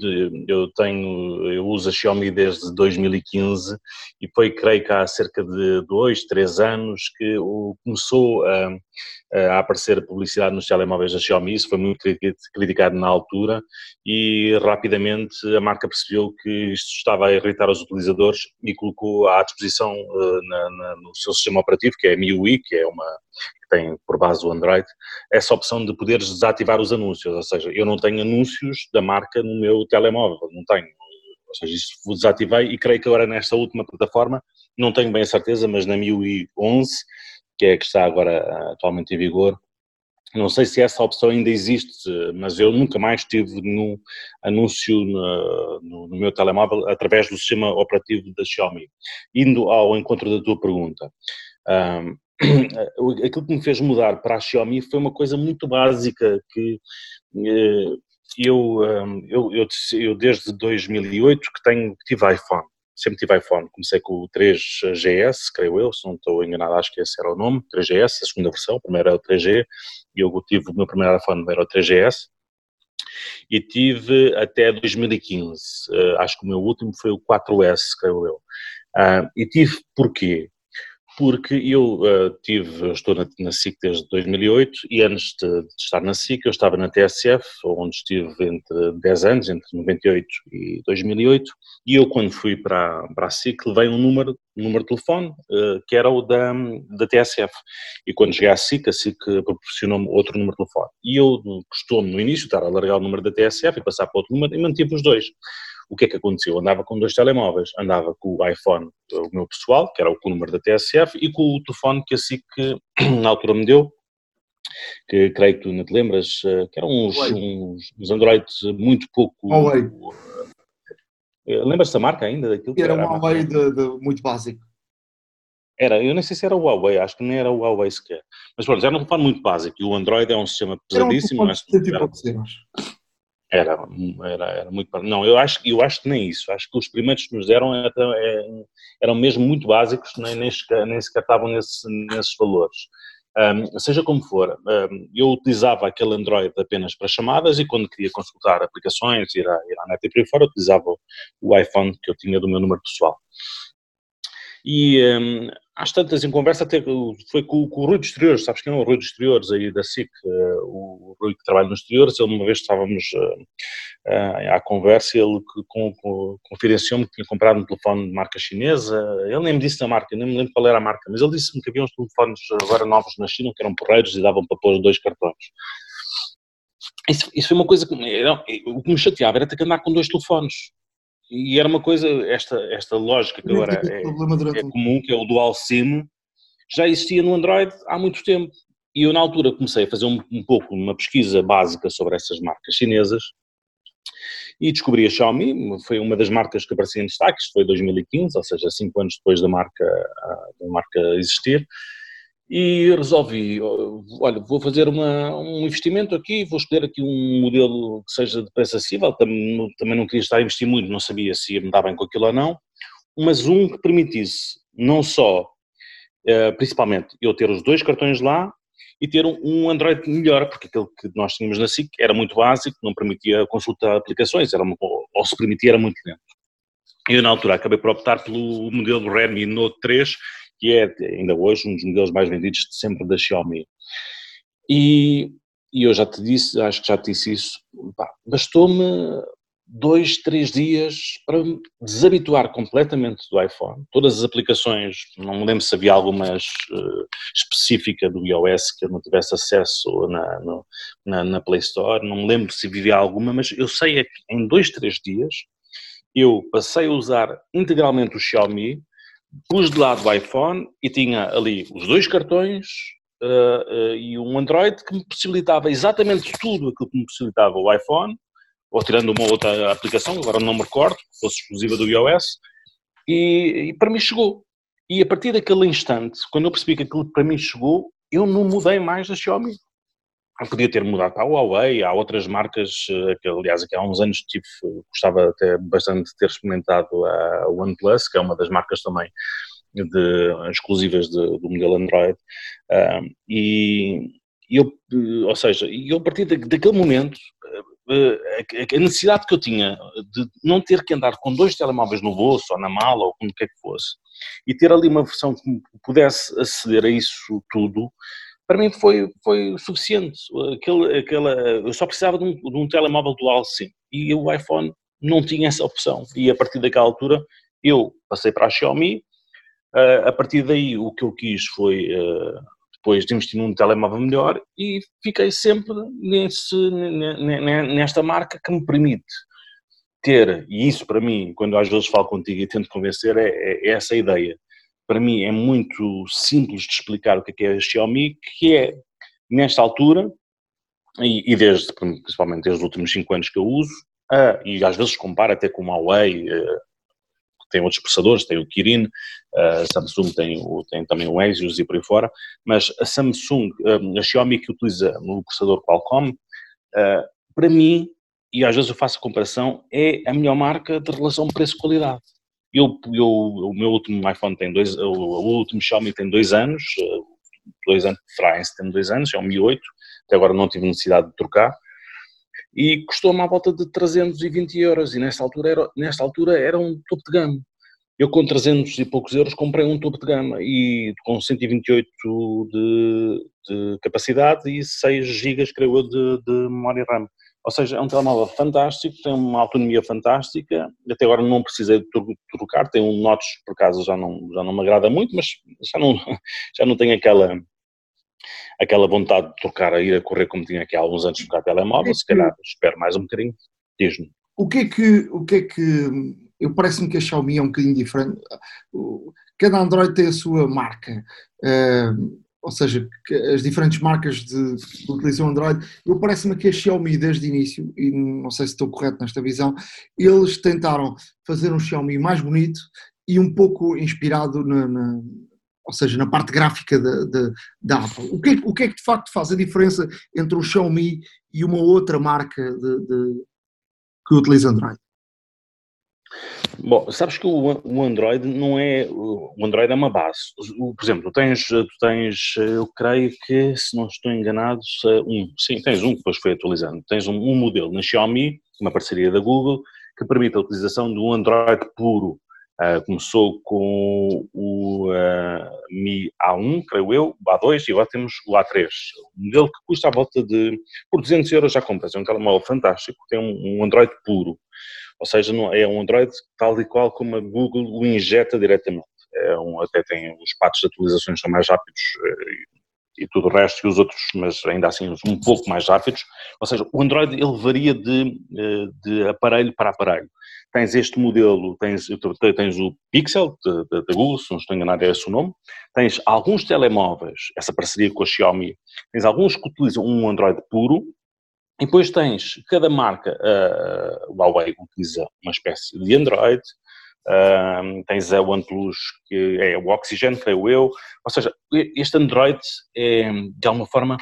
eu tenho, eu uso a Xiaomi desde 2015 e foi, creio que há cerca de dois, três anos que começou a a aparecer publicidade nos telemóveis da Xiaomi, isso foi muito criticado na altura e rapidamente a marca percebeu que isto estava a irritar os utilizadores e colocou à disposição uh, na, na, no seu sistema operativo, que é a MIUI, que é uma tem por base o Android, essa opção de poderes desativar os anúncios, ou seja, eu não tenho anúncios da marca no meu telemóvel, não tenho, ou seja, isso desativei e creio que agora nesta última plataforma, não tenho bem a certeza, mas na MIUI 11 que é a que está agora ah, atualmente em vigor. Não sei se essa opção ainda existe, mas eu nunca mais tive nenhum anúncio no, no, no meu telemóvel através do sistema operativo da Xiaomi. Indo ao encontro da tua pergunta, um, aquilo que me fez mudar para a Xiaomi foi uma coisa muito básica que eh, eu, eu, eu, eu desde 2008 que tenho, tive iPhone sempre tive iPhone. Comecei com o 3GS, creio eu, se não estou enganado, acho que esse era o nome, 3GS, a segunda versão, o primeiro era o 3G, e eu tive o meu primeiro iPhone era o 3GS, e tive até 2015, uh, eh, acho que o meu último foi o 4S, creio eu. Uh, e tive porquê? Porque eu uh, tive, estou na, na, SIC desde 2008 e antes de, de, estar na SIC eu estava na TSF, onde estive entre 10 anos, entre 98 e 2008, e eu quando fui para, para a SIC levei um número, um número de telefone uh, que era o da, da TSF, e quando cheguei à SIC, a SIC proporcionou-me outro número de telefone, e eu costumo no início estar a largar o número da TSF e passar para outro número e mantive os dois o que é que aconteceu? Andava com dois telemóveis, andava com o iPhone, o meu pessoal, que era o número da TSF, e com o telefone que a SIC na altura me deu, que creio que tu não te lembras, eh, que eram uns, uns, uns Androids muito pouco... Huawei. Eh, lembras-te da marca ainda? Daquilo era, era um Huawei de, de, muito básico. Era, eu nem sei se era o Huawei, acho que nem era o Huawei sequer. Mas pronto, era um telefone muito básico e o Android é um sistema pesadíssimo. Era um mas... Era, era, era muito. Não, eu acho, eu acho que nem isso. Acho que os primeiros que nos deram eram, é, eram mesmo muito básicos, nem, nem, nem sequer estavam nesse, nesses valores. Um, seja como for, um, eu utilizava aquele Android apenas para chamadas e quando queria consultar aplicações, ir à, ir à net e por aí fora, utilizava o iPhone que eu tinha do meu número pessoal. E um, às tantas em conversa, até foi com, com o Rui de Exteriores, sabes quem é o Rui de Exteriores aí da SIC, uh, o Rui que trabalha nos exteriores, ele uma vez estávamos uh, uh, à conversa ele confidenciou-me que tinha comprado um telefone de marca chinesa, ele nem me disse da marca, nem me lembro qual era a marca, mas ele disse-me que havia uns telefones agora novos na China que eram porreiros e davam para pôr dois cartões. Isso, isso foi uma coisa que, era, o que me chateava era ter que andar com dois telefones e era uma coisa, esta, esta lógica que agora é, é comum, que é o dual SIM, já existia no Android há muito tempo. E eu, na altura, comecei a fazer um, um pouco uma pesquisa básica sobre essas marcas chinesas e descobri a Xiaomi, foi uma das marcas que aparecia em destaques, foi 2015, ou seja, cinco anos depois da marca, da marca existir e resolvi, olha, vou fazer uma, um investimento aqui, vou escolher aqui um modelo que seja de preço acessível, também, também não queria estar a investir muito, não sabia se ia me dar bem com aquilo ou não, mas um que permitisse não só, eh, principalmente, eu ter os dois cartões lá e ter um Android melhor, porque aquele que nós tínhamos na SIC era muito básico, não permitia consultar aplicações, era, ou se permitia era muito lento. Eu na altura acabei por optar pelo modelo Redmi Note 3, que é ainda hoje um dos modelos mais vendidos de sempre da Xiaomi. E, e eu já te disse, acho que já te disse isso, bastou-me dois, três dias para me desabituar completamente do iPhone. Todas as aplicações, não me lembro se havia alguma uh, específica do iOS que eu não tivesse acesso na, no, na, na, Play Store, não me lembro se havia alguma, mas eu sei é que em dois, três dias eu passei a usar integralmente o Xiaomi pus de lado o iPhone e tinha ali os dois cartões uh, uh, e um Android que me possibilitava exatamente tudo aquilo que me possibilitava o iPhone, ou tirando uma outra aplicação, agora não me recordo, que fosse exclusiva do iOS, e, e para mim chegou. E a partir daquele instante, quando eu percebi que aquilo para mim chegou, eu não mudei mais da Xiaomi. Eu podia ter mudado. Para a Huawei, há outras marcas, eh, que aliás aqui há uns anos tive, gostava até bastante de ter experimentado a OnePlus, que é uma das marcas também de, exclusivas de, do modelo Android, e eu, ou seja, eu a partir daquele momento, eh, a necessidade que eu tinha de não ter que andar com dois telemóveis no bolso ou na mala ou como quer que fosse, e ter ali uma versão que pudesse aceder a isso tudo, para mim foi, foi suficiente. Aquele, aquela, eu só precisava de um, de um telemóvel dual SIM e o iPhone não tinha essa opção. E a partir daquela altura eu passei para a Xiaomi. Uh, a partir daí o que eu quis foi uh, depois de investir num telemóvel melhor e fiquei sempre nesse, nesta marca que me permite ter, e isso para mim, quando às vezes falo contigo e tento convencer, é, é, essa ideia para mim é muito simples de explicar o que é, é a Xiaomi, que é, nesta altura, e, e, desde, principalmente desde os últimos 5 anos que eu uso, e às vezes comparo até com o Huawei, uh, tem outros processadores, tem o Kirin, a Samsung tem, o, tem também o Asus e por aí fora, mas a Samsung, a Xiaomi que utiliza o processador Qualcomm, para mim, e às vezes eu faço a comparação, é a melhor marca de relação preço-qualidade. Eu, eu, o meu último iPhone tem dois, o, o último Xiaomi tem dois anos, eh, dois anos, será em dois anos, é um Mi 8, até agora não tive necessidade de trocar, e custou-me à volta de 320 euros, e nesta altura era, nesta altura era um topo de gama. Eu com 300 e poucos euros comprei um topo de gama e com 128 de, de capacidade e 6 GB, creio eu, de, de memória RAM. Ou seja, é um telemóvel fantástico, tem uma autonomia fantástica, até agora não precisei de trocar, tem um notch, por acaso já não, já não me agrada muito, mas já não, já não tenho aquela, aquela vontade de trocar, a ir a correr como tinha aqui há alguns anos de trocar telemóvel, se calhar espero mais um bocadinho, diz-me. O que é que, o que é que, eu parece-me que a Xiaomi é um bocadinho diferente, cada Android tem a sua marca, uh, ou seja, as diferentes marcas de, que utilizam Android, eu parece-me que a Xiaomi desde o início, e não sei se estou correto nesta visão, eles tentaram fazer um Xiaomi mais bonito e um pouco inspirado na, na ou seja, na parte gráfica da, da, da Apple. O que, é, o que é que de facto faz a diferença entre um Xiaomi e uma outra marca de, de, que utiliza Android? Bom, sabes que o, Android não é. O Android é uma base. por exemplo, tu tens, tu tens, eu creio que, se não estou enganado, um. Sim, tens um que depois foi atualizando. Tens um, um modelo na Xiaomi, uma parceria da Google, que permite a utilização do Android puro. Uh, começou com o uh, Mi A1, creio eu, o A2 e agora temos o A3. Um modelo que custa à volta de. Por 200 euros já compras. É um telemóvel fantástico, tem um, um Android puro. Ou seja, não, é um Android tal e qual como a Google o injeta diretamente. É um, até tem os patos de atualizações são mais rápidos e, eh, e tudo o resto, e os outros, mas ainda assim um pouco mais rápidos. Ou seja, o Android ele varia de, de aparelho para aparelho. Tens este modelo, tens, tens o Pixel da Google, se não estou enganado é esse o nome, tens alguns telemóveis, essa parceria com a Xiaomi, tens alguns que utilizam um Android puro, e depois tens, cada marca, uh, Huawei utiliza uma espécie de Android, uh, tens a OnePlus, que é o Oxygen, creio eu, ou seja, este Android é, de alguma forma,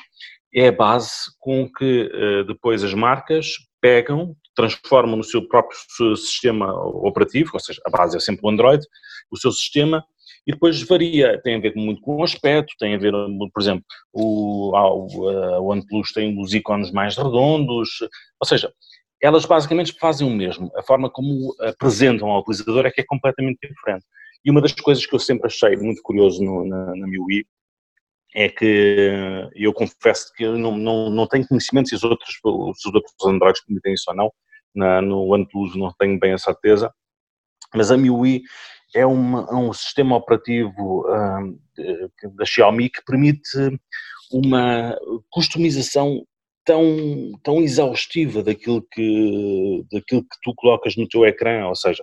é a base com que uh, depois as marcas pegam, transformam no seu próprio sistema operativo, ou seja, a base é sempre o Android, o seu sistema, e depois varia, tem a ver muito com o aspecto, tem a ver, por exemplo, o, o OnePlus tem os ícones mais redondos, ou seja, elas basicamente fazem o mesmo, a forma como apresentam ao utilizador é que é completamente diferente. E uma das coisas que eu sempre achei muito curioso no, na, na MIUI é que eu confesso que eu não, não, não tenho conhecimento se os outros, os outros Androids permitem isso ou não, na, no OnePlus não tenho bem a certeza, mas a MIUI é é um sistema operativo uh, da Xiaomi que permite uma customização tão, tão exaustiva daquilo que, daquilo que tu colocas no teu ecrã, ou seja,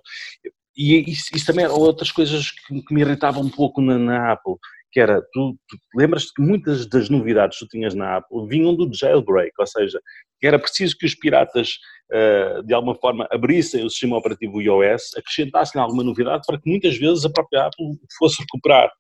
e isso, isso também eram outras coisas que, que me irritavam um pouco na, na Apple, que era, tu, tu lembras-te que muitas das novidades que tu tinhas na Apple vinham do jailbreak, ou seja, era preciso que os piratas de alguma forma abrissem o sistema operativo iOS, acrescentassem alguma novidade para que muitas vezes a própria Apple fosse recuperar.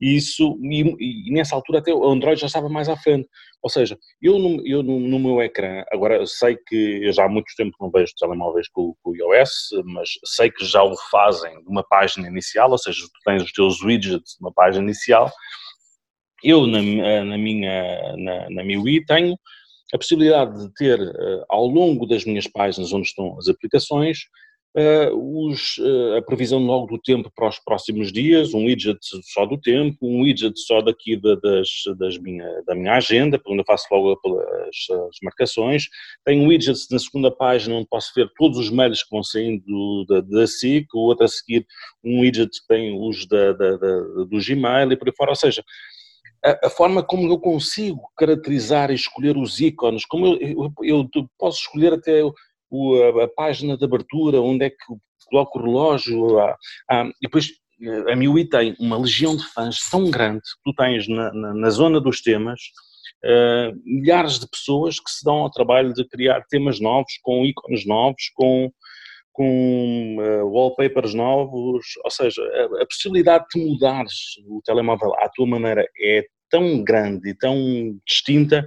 E isso, e, e nessa altura até o Android já estava mais à frente. Ou seja, eu no, eu no, no meu ecrã, agora sei que eu já há muito tempo não vejo telemóveis com, com o iOS, mas sei que já o fazem numa página inicial, ou seja, tu tens os teus widgets numa página inicial. Eu na, na minha na, na MIUI tenho a possibilidade de ter uh, ao longo das minhas páginas onde estão as aplicações uh, os, uh, a previsão logo do tempo para os próximos dias, um widget só do tempo, um widget só daqui da, das, das minha, da minha agenda, onde eu faço logo as, as marcações, tenho widgets na segunda página onde posso ver todos os mails que vão saindo da, da SIC, o outro a seguir um widget que tem os da, da, da, do Gmail e por aí fora, ou seja, a, a, forma como eu consigo caracterizar e escolher os ícones, como eu, eu, eu posso escolher até o, a, a, página de abertura, onde é que coloco o relógio, a, depois a MIUI tem uma legião de fãs tão grande, tu tens na, na, na zona dos temas, uh, milhares de pessoas que se dão ao trabalho de criar temas novos, com ícones novos, com, com uh, wallpapers novos, ou seja, a, a, possibilidade de mudares o telemóvel à tua maneira é tão grande e tão distinta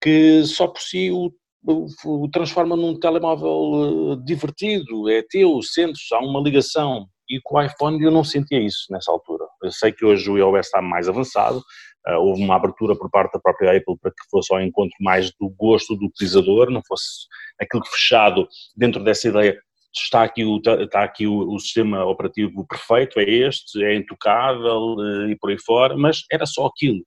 que só por si o, o, o transforma num telemóvel uh, divertido, é teu, sentes, há uma ligação. E com o iPhone eu não sentia isso nessa altura. Eu sei que hoje o iOS está mais avançado, uh, houve uma abertura por parte da própria Apple para que fosse ao encontro mais do gosto do utilizador, não fosse aquilo fechado dentro dessa ideia está aqui o, está aqui o, o, sistema operativo perfeito, é este, é intocável e por aí fora, mas era só aquilo.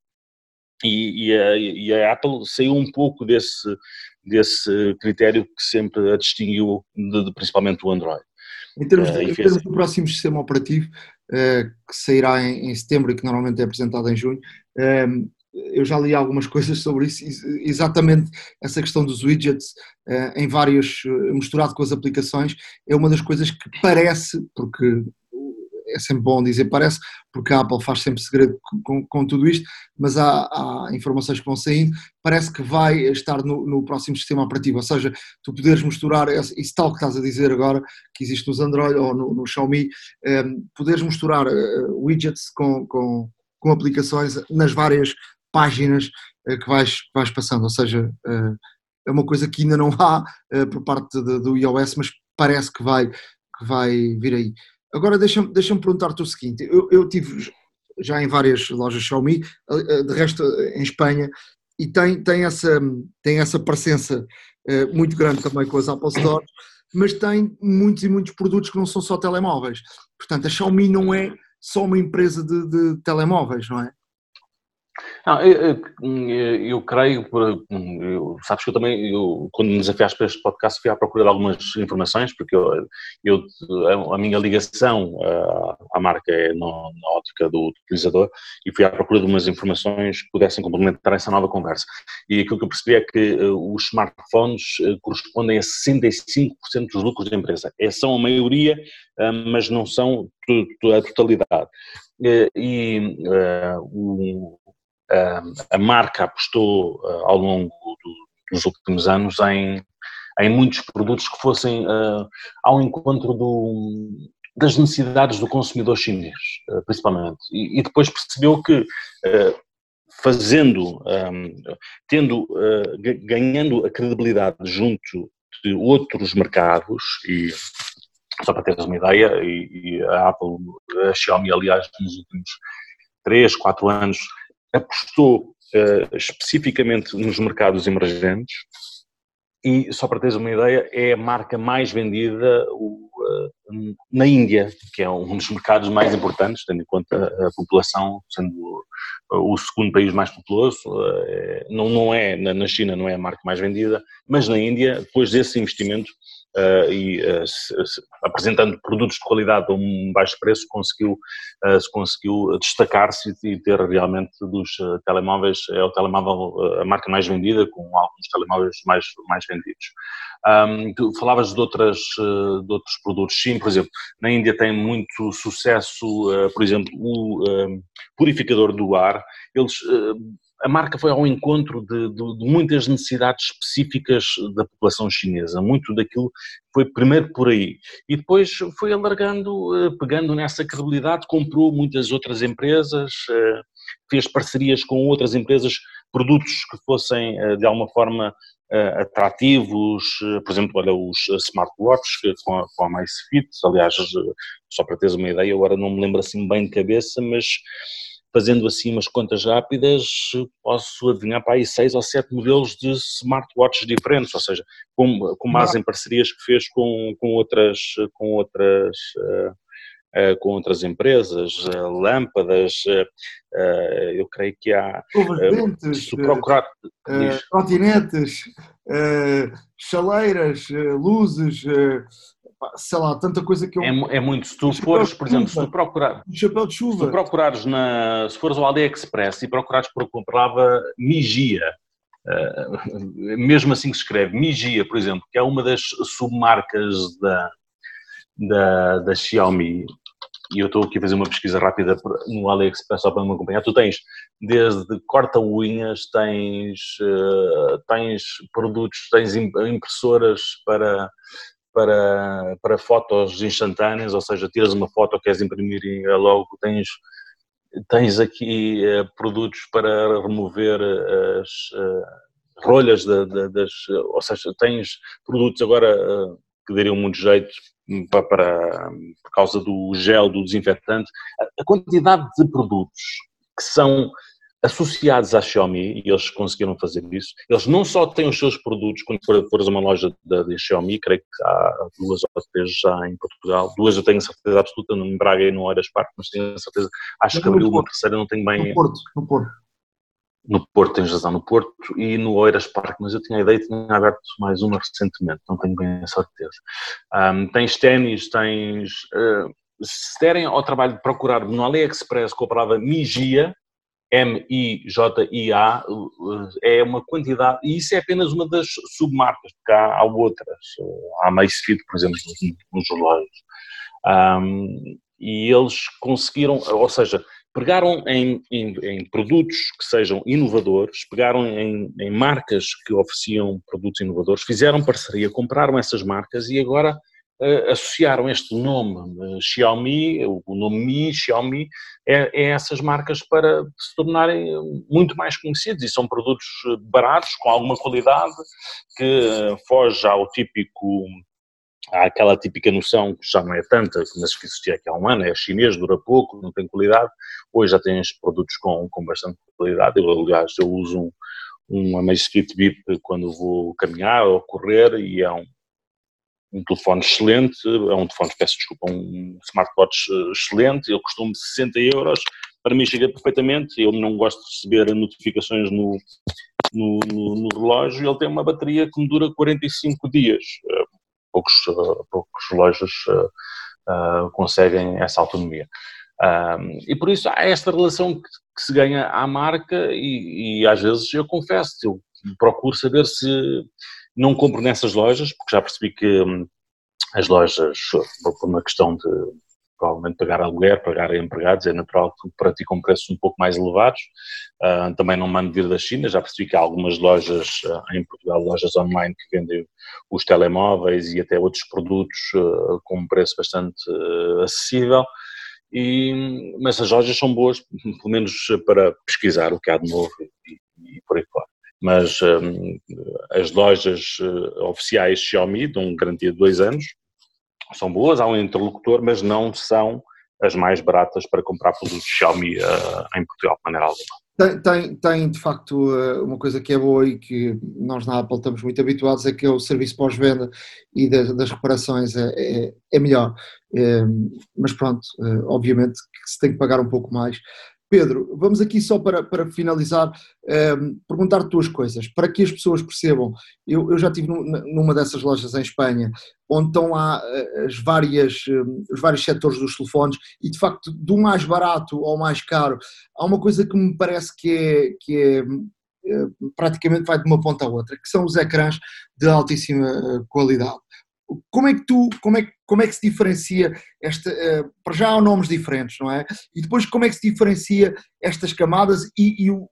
E, e, a, e a Apple saiu um pouco desse, desse critério que sempre a distinguiu de, de principalmente o Android. Em termos, de, uh, em termos do próximo sistema operativo, uh, que sairá em, em, setembro e que normalmente é apresentado em junho, eu já li algumas coisas sobre isso, exatamente essa questão dos widgets em vários, misturado com as aplicações, é uma das coisas que parece, porque é sempre bom dizer parece, porque a Apple faz sempre segredo com, com tudo isto, mas há, há, informações que vão saindo, parece que vai estar no, no, próximo sistema operativo, ou seja, tu poderes misturar isso tal que estás a dizer agora, que existe nos Android ou no, no Xiaomi, ehm, poderes misturar widgets com, com, com, aplicações nas várias páginas uh, que, vais, que vais passando, ou seja, uh, é uma coisa que ainda não há por parte do iOS, mas parece que vai, que vai vir aí. Agora deixa-me deixa perguntar-te o seguinte: eu, eu tive já em várias lojas Xiaomi, eh, eh, de resto eh, em Espanha, e tem, tem, essa, tem essa presença muito grande também com as Apple Store, mas tem muitos e muitos produtos que não são só telemóveis. Portanto, a Xiaomi não é só uma empresa de, de telemóveis, não é? Não, eu, eu, eu creio, eu, sabes que eu também, eu, quando me desafiaste para este podcast, fui à procura de algumas informações, porque eu, a minha ligação à, marca é no, na ótica do utilizador, e fui à procura de umas informações que pudessem complementar essa nova conversa. E aquilo que eu percebi é que uh, os smartphones uh, correspondem a 65% dos lucros da empresa. É, são a maioria, uh, mas não são a totalidade. E o a marca apostou ah, ao longo dos últimos anos em, em muitos produtos que fossem uh, ao encontro do, das necessidades do consumidor chinês, uh, principalmente. E, e, depois percebeu que fazendo, tendo, ganhando a credibilidade junto de outros mercados e só para teres uma ideia, e, e a Apple, a Xiaomi, aliás, nos últimos 3, 4 anos apostou uh, especificamente nos mercados emergentes e, só para teres uma ideia, é a marca mais vendida uh, na Índia, que é um dos mercados mais importantes, tendo em conta a população, sendo o segundo país mais populoso, uh, não, não é, na China não é a marca mais vendida, mas na Índia, depois desse investimento, uh, e uh, se, se, apresentando produtos de qualidade a um baixo preço, conseguiu, uh, conseguiu destacar-se e ter realmente dos telemóveis, é o telemóvel, a marca mais vendida, com alguns telemóveis mais, mais vendidos. Um, tu falavas de, outras, de outros produtos, sim, por exemplo, na Índia tem muito sucesso, por exemplo, o purificador do ar, eles a marca foi ao encontro de, de, de, muitas necessidades específicas da população chinesa. Muito daquilo foi primeiro por aí. E depois foi alargando, eh, pegando nessa credibilidade, comprou muitas outras empresas, eh, fez parcerias com outras empresas, produtos que fossem eh, de alguma forma atrativos, por exemplo, olha, os smartwatches com a, com a MyFit, aliás, só para teres uma ideia, agora não me lembro assim bem de cabeça, mas fazendo assim umas contas rápidas, posso adivinhar para aí seis ou sete modelos de smartwatches diferentes, ou seja, com, com mais em parcerias que fez com, com outras, com outras uh, uh, com outras empresas, uh, lâmpadas, eu creio que há... Dentes, procurar... trotinetes, chaleiras, luzes sei lá, tanta coisa que eu. É, é muito. Se tu fores, por exemplo, se tu procurar. chapéu de chuva. Se tu procurares na. Se fores ao AliExpress e procurares por palavra Migia, uh, mesmo assim que se escreve, Migia, por exemplo, que é uma das submarcas da, da, da Xiaomi, e eu estou aqui a fazer uma pesquisa rápida no AliExpress só para me acompanhar, tu tens desde corta-unhas, tens, uh, tens produtos, tens impressoras para para, para fotos instantâneas, ou seja, tiras uma foto, queres imprimir e logo tens, tens aqui uh, produtos para remover as uh, rolhas das, ou seja, tens produtos agora uh, que dariam muito jeito para, para, por causa do gel, do desinfetante, a, a quantidade de produtos que são associados à Xiaomi, e eles conseguiram fazer isso, eles não só têm os seus produtos, quando fores a uma loja da, da Xiaomi, creio que há duas ou três já em Portugal, duas eu tenho certeza absoluta, no Braga e no Eiras Park, mas tenho certeza, acho que abriu uma terceira, não tenho bem... No Porto, no Porto. No Porto, tens razão, no Porto e no Oeiras Park, mas eu tinha a ideia de tinha aberto mais uma recentemente, não tenho bem a certeza. Um, tens ténis, tens... Uh, se derem ao trabalho de procurar no AliExpress com a palavra Migia, M-I-J-I-A, é uma quantidade, e isso é apenas uma das submarcas, porque há, há outras, há Macefit, por exemplo, nos relógios. Um, e eles conseguiram, ou seja, pegaram em, em, em, produtos que sejam inovadores, pegaram em, em, marcas que ofereciam produtos inovadores, fizeram parceria, compraram essas marcas e agora associaram este nome Xiaomi, o, nome Mi, Xiaomi, é, é, essas marcas para se tornarem muito mais conhecidos e são produtos baratos, com alguma qualidade, que foge ao típico há aquela típica noção que já não é tanta, mas que existia aqui há um ano, é chinês, dura pouco, não tem qualidade, hoje já tens produtos com, com bastante qualidade, eu aliás eu uso um, um Amazfit Bip quando vou caminhar ou correr e é um, um telefone excelente, é um telefone, peço desculpa, um smartwatch eh, excelente, ele custou-me 60 euros, para mim chega perfeitamente, eu não gosto de receber notificações no, no, no, no relógio, ele tem uma bateria que me dura 45 dias, eh, poucos, eh, poucos relógios conseguem essa autonomia. e por isso há esta relação que, que se ganha à marca e, e, às vezes eu confesso, eu procuro saber se não compro nessas lojas, porque já percebi que hum, as lojas, por uma questão de provavelmente pagar aluguer, pagar empregados, é natural que praticam preços um pouco mais elevados. Uh, também não mando vir da China, já percebi que há algumas lojas uh, em Portugal, lojas online que vendem os telemóveis e até outros produtos uh, com um preço bastante acessível. E, mas as lojas são boas, pelo menos para pesquisar o que há de novo e, e por aí fora mas um, as lojas uh, oficiais Xiaomi dão garantia de dois anos, são boas, há um interlocutor, mas não são as mais baratas para comprar produtos Xiaomi uh, em Portugal, de maneira alguma. Tem, tem, tem, de facto eh, uma coisa que é boa e que nós na Apple estamos muito habituados é que é o serviço pós-venda e das, das reparações é, é, é melhor. É, mas pronto, obviamente que se tem que pagar um pouco mais. Pedro, vamos aqui só para, para finalizar, um, ehm, perguntar duas coisas, para que as pessoas percebam. Eu, eu já estive numa dessas lojas em Espanha, onde estão lá eh, as várias, ehm, os vários setores dos telefones, e de facto, do mais barato ao mais caro, há uma coisa que me parece que é, que é eh, praticamente vai de uma ponta à outra, que são os ecrãs de altíssima eh, qualidade. Como é que tu, como é, como é que se diferencia esta, uh, para já há nomes diferentes, não é? E depois como é que se diferencia estas camadas e, e o,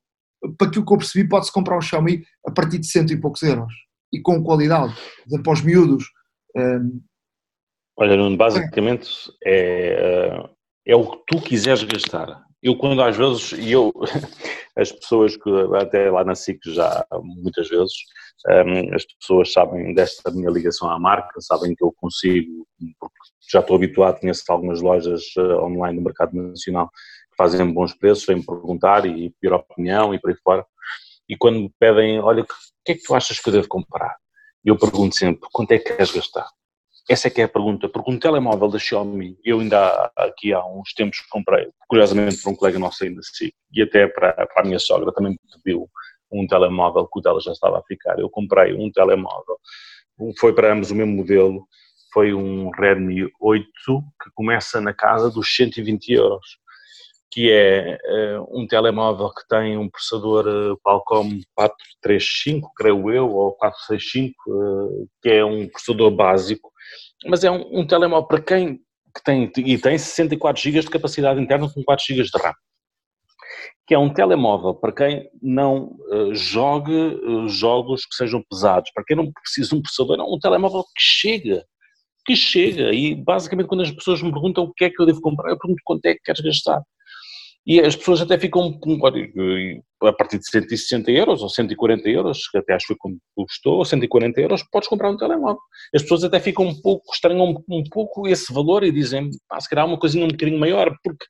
para aquilo que eu percebi pode-se comprar um Xiaomi a partir de cento e poucos euros e com qualidade, para os miúdos. Um... Ehm, Olha, Nuno, basicamente é, eh, é o que tu quiseres gastar. Eu quando às vezes, e eu, as pessoas que até lá na SIC já muitas vezes, um, as pessoas sabem desta minha ligação à marca, sabem que eu consigo, porque já estou habituado, conheço algumas lojas uh, online do mercado nacional que fazem bons preços, vêm-me perguntar e pedir opinião e por aí fora. E quando me pedem, olha, o que é que tu achas que eu devo comprar? Eu pergunto sempre, quanto é que queres gastar? Essa é que é a pergunta, porque um telemóvel da Xiaomi, eu ainda aqui há uns tempos comprei, curiosamente para um colega nosso ainda SIC, e até para, para a minha sogra também pediu um telemóvel que o dela já estava a ficar. Eu comprei um telemóvel, foi para ambos o mesmo modelo, foi um Redmi 8 que começa na casa dos 120 euros, que é uh, um telemóvel que tem um processador uh, Qualcomm 435, creio eu, ou 465, uh, que é um processador básico, mas é um, um telemóvel para quem que tem, e tem 64 GB de capacidade interna com 4 GB de RAM que é um telemóvel para quem não uh, jogue uh, jogos que sejam pesados, para quem não precisa de um processador, é um telemóvel que chega, que chega, e basicamente quando as pessoas me perguntam o que é que eu devo comprar, eu pergunto quanto é que queres gastar. E as pessoas até ficam a partir de 160 euros ou 140 euros, que até acho que custou, ou 140 euros, podes comprar um telemóvel. As pessoas até ficam um pouco, estranham um, pouco esse valor e dizem, pá, se calhar uma coisinha um bocadinho maior, porque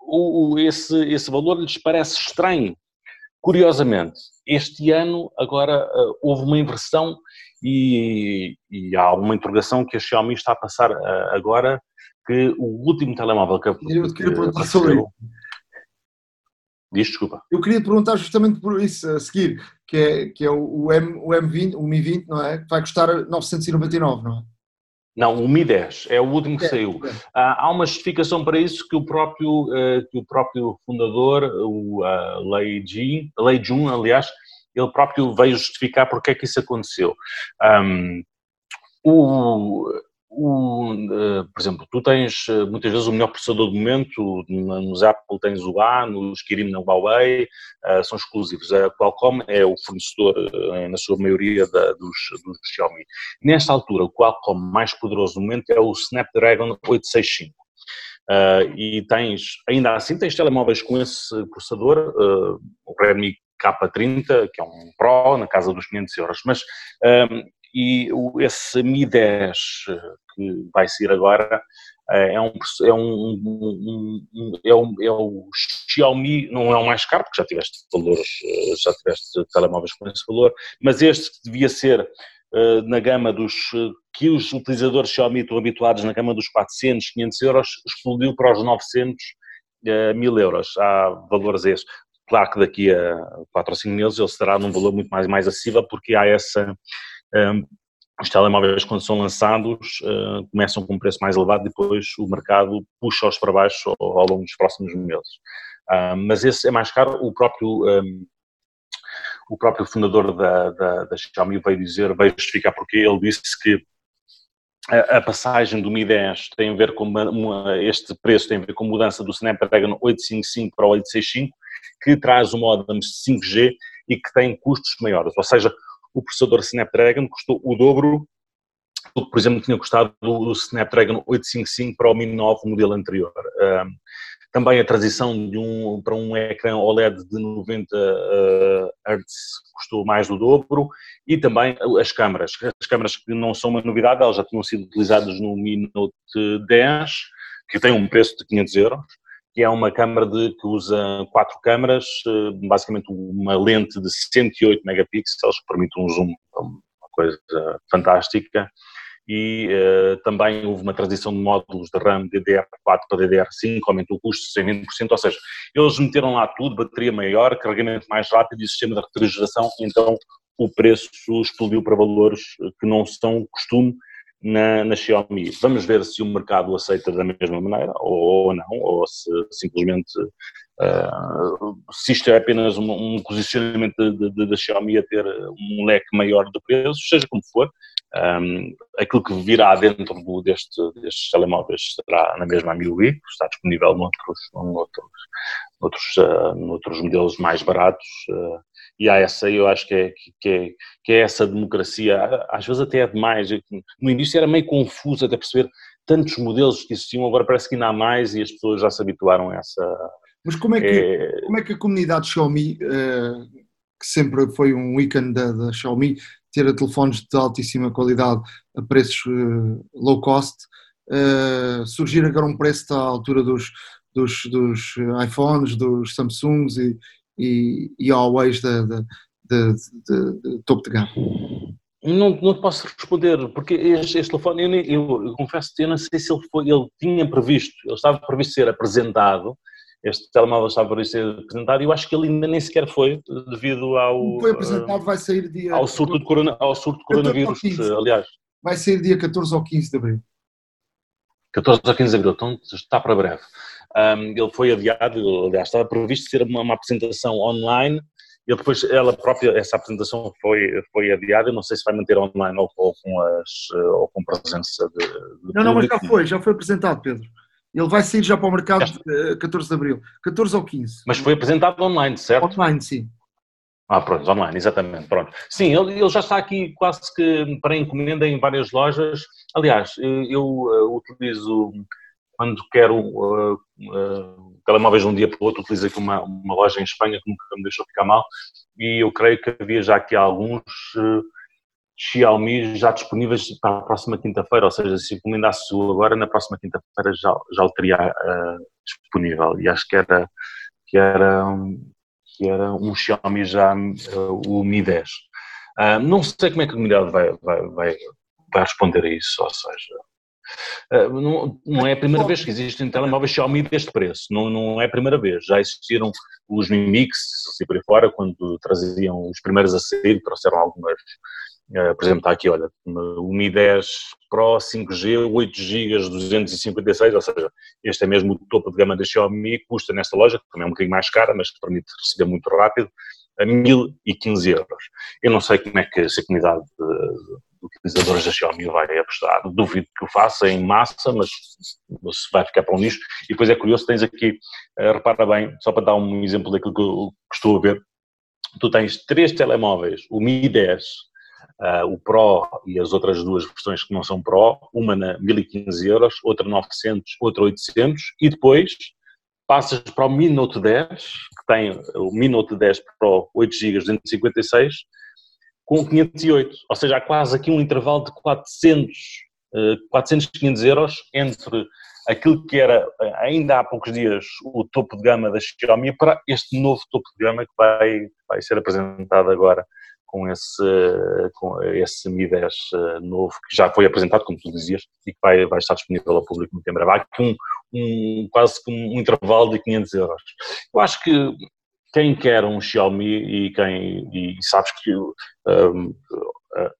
o, esse, esse valor lhes parece estranho. Curiosamente, este ano agora uh, houve uma inversão e, e, há uma interrogação que a Xiaomi está a passar uh, agora que o último telemóvel que, eu perguntar sobre isso. Diz, desculpa. Eu queria perguntar justamente por isso a seguir, que é, que é o, M, o M20, o Mi 20, não é? Que vai custar 999, não é? Não, o Mi 10 é o último que é, saiu. É. há uma justificação para isso que o próprio, uh, que o próprio fundador, o Lei, Jun, Lei Jun, aliás, ele próprio veio justificar porque é que isso aconteceu. Um, o, o, uh, por exemplo, tu tens uh, muitas vezes o melhor processador do momento, nos Apple tens o A, nos Kirin na Huawei, uh, são exclusivos. A Qualcomm é o fornecedor, na sua maioria, da, dos, dos Xiaomi. Nesta altura, o Qualcomm mais poderoso do momento é o Snapdragon 865. e tens, ainda assim, tens telemóveis com esse processador, o Redmi K30, que é um Pro, na casa dos 500 euros, mas um, e esse Mi 10 que vai sair agora eh, é um, é um, um, é um, é o Xiaomi, não é o mais caro, porque já tiveste valores, eh, já tiveste telemóveis com esse valor, mas este que devia ser uh, na gama dos, que os utilizadores Xiaomi estão habituados na gama dos 400, 500 euros, explodiu para os 900, uh, mil euros, há valores esses. Claro que daqui a 4 ou 5 meses ele será num valor muito mais, mais acessível, porque há essa os telemóveis, quando são lançados, uh, começam com um preço mais elevado, depois o mercado puxa-os para baixo ao, longo dos próximos meses. Mas esse é mais caro. O próprio, o próprio fundador da, da, da, Xiaomi veio dizer, veio justificar porque ele disse que a, a passagem do Mi 10 tem a ver com uma, uma, este preço tem a ver com a mudança do Snapdragon 855 para o 865, que traz o modem 5G e que tem custos maiores. Ou seja, o processador Snapdragon custou o dobro do que, por exemplo, tinha custado o Snapdragon 855 para o Mi 9, o modelo anterior. também a transição de um, para um ecrã OLED de 90 uh, Hz custou mais do dobro e também as câmaras. As câmaras que não são uma novidade, elas já tinham sido utilizadas no Mi Note 10, que tem um preço de 500 euros que é uma câmara de, que usa quatro câmaras, eh, basicamente uma lente de 108 megapixels, que permite um zoom, uma coisa fantástica, e uh, também houve uma transição de módulos de RAM DDR4 para DDR5, aumentou o custo em 20%, ou seja, eles meteram lá tudo, bateria maior, carregamento mais rápido e sistema de refrigeração, então o preço explodiu para valores que não são costume na, na Xiaomi. Vamos ver se o mercado aceita da mesma maneira ou, ou não, ou se simplesmente uh, se isto é apenas um, um posicionamento da Xiaomi a ter um leque maior de preços, seja como for, um, aquilo que virá dentro do, deste, destes telemóveis será na mesma MIUI, está disponível noutros, noutros, noutros, uh, noutros modelos mais baratos. Uh, e há essa, eu acho que é, que, é, que é essa democracia, às vezes até é demais. No início era meio confuso até perceber tantos modelos que existiam, agora parece que ainda há mais e as pessoas já se habituaram a essa. Mas como é que, é... Como é que a comunidade Xiaomi, uh, que sempre foi um ícone da, da, Xiaomi, ter telefones de altíssima qualidade a preços uh, low cost, uh, surgir agora um preço à altura dos, dos, dos iPhones, dos Samsungs e, e, e Huawei de, de, de, de, topo de gama? Não, não posso responder, porque este, este telefone, eu, eu, eu confesso que eu não sei se ele, foi, ele tinha previsto, ele estava previsto ser apresentado, este telemóvel estava previsto ser apresentado e eu acho que ele ainda nem sequer foi, devido ao... Foi apresentado, vai sair dia... Ao surto de, corona, ao surto de coronavírus, aliás. Vai sair dia 14 ou 15 de abril. 14 ou 15 de abril, então está para breve. Um, ele foi adiado, aliás, estava previsto ser uma, uma, apresentação online, e depois ela própria, essa apresentação foi, foi adiada, não sei se vai manter online ou, ou com, as, ou com presença de, de Não, não, mas já foi, já foi apresentado, Pedro. Ele vai sair já para o mercado já. 14 de Abril, 14 ou 15. Mas foi apresentado online, certo? Online, sim. Ah, pronto, online, exatamente, pronto. Sim, ele, ele já está aqui quase que para encomenda em várias lojas. Aliás, eu, eu uh, utilizo quando quero uh, uh, telemóveis de um dia para o outro, utilizo aqui uma, uma loja em Espanha que nunca me deixou ficar mal. E eu creio que havia já aqui alguns uh, Xiaomi já disponíveis para a próxima quinta-feira, ou seja, se encomendasse o agora, na próxima quinta-feira já, já o teria uh, disponível. E acho que era, que era que era um Xiaomi já, o Mi 10. Uh, não sei como é que a comunidade vai, vai, vai, vai responder a isso, ou seja, uh, não, não, é a primeira vez que existem telemóveis Xiaomi deste preço, não, não é a primeira vez, já existiram os Mi Mix e por aí fora, quando traziam os primeiros a sair, trouxeram algumas, uh, por exemplo está aqui, olha, o Mi 10 Pro 5G, 8 GB, 256, ou seja, este é mesmo o topo de gama da Xiaomi, custa nesta loja, que também é um bocadinho mais cara, mas permite receber muito rápido, a 1015 euros. Eu não sei como é que essa comunidade de, utilizadores da Xiaomi vai apostar. Duvido que o faça em massa, mas vai ficar para um nicho. E depois é curioso, tens aqui, uh, repara bem, só para dar um exemplo daquilo que eu estou a ver, tu tens três telemóveis, o Mi 10, uh, eh, o Pro e as outras duas versões que não são Pro, uma na 1015 euros, outra 900, outra 800, e depois passas para o Mi Note 10, que tem o Mi Note 10 Pro 8 GB 256, com 508, ou seja, há quase aqui um intervalo de 400, 400 500 euros entre aquilo que era ainda há poucos dias o topo de gama da Xiaomi para este novo topo de gama que vai, vai ser apresentado agora com esse, com esse Mi 10 eh, novo que já foi apresentado, como tu dizias, e que vai, vai estar disponível ao público muito em breve. Há aqui um, um, quase que um intervalo de 500 euros. Eu acho que quem quer um Xiaomi e quem e sabes que um,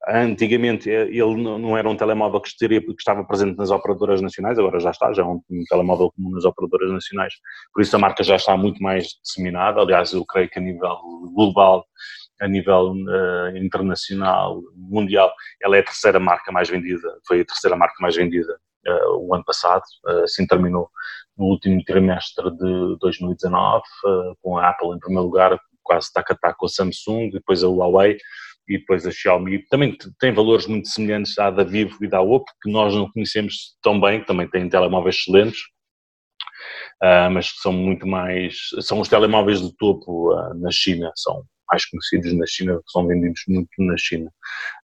antigamente ele não era um telemóvel que, estaria, que estava presente nas operadoras nacionais, agora já está, já é um, telemóvel comum nas operadoras nacionais, por isso a marca já está muito mais disseminada, aliás eu creio que a nível global a nível uh, internacional, mundial, ela é a terceira marca mais vendida, foi a terceira marca mais vendida o ano passado, uh, assim terminou no último trimestre de 2019, com a Apple em primeiro lugar, quase tac a tac com a Samsung, depois a Huawei e depois a Xiaomi. Também tem valores muito semelhantes à da Vivo e da Oppo, que nós não conhecemos tão bem, também têm telemóveis excelentes, mas que são muito mais, são os telemóveis de topo na China, são mais conhecidos na China, que são vendidos muito na China.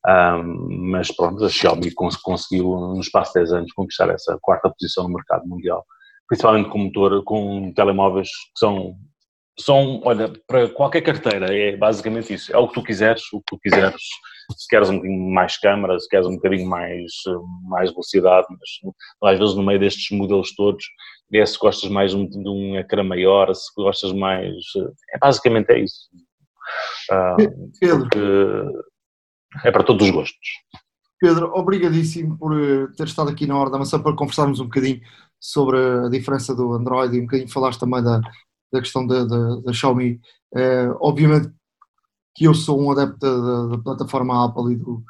Um, mas pronto, a Xiaomi cons conseguiu, no espaço de 10 anos, conquistar essa quarta posição no mercado mundial, principalmente com motor, com telemóveis que são, são, olha, para qualquer carteira, é basicamente isso, é o que tu quiseres, o que tu quiseres, se queres um bocadinho mais câmara, se queres um bocadinho mais, mais velocidade, mas às vezes no meio destes modelos todos, é se gostas mais de um ecrã maior, se gostas mais, é, basicamente é isso. Ah, Pedro. é para todos os gostos. Pedro, obrigadíssimo por eh, ter estado aqui na Hora da Maçã para conversarmos um bocadinho sobre a diferença do Android e um bocadinho falaste também da, da questão da, da, da Xiaomi. É, obviamente que eu sou um adepto da, da plataforma Apple e do.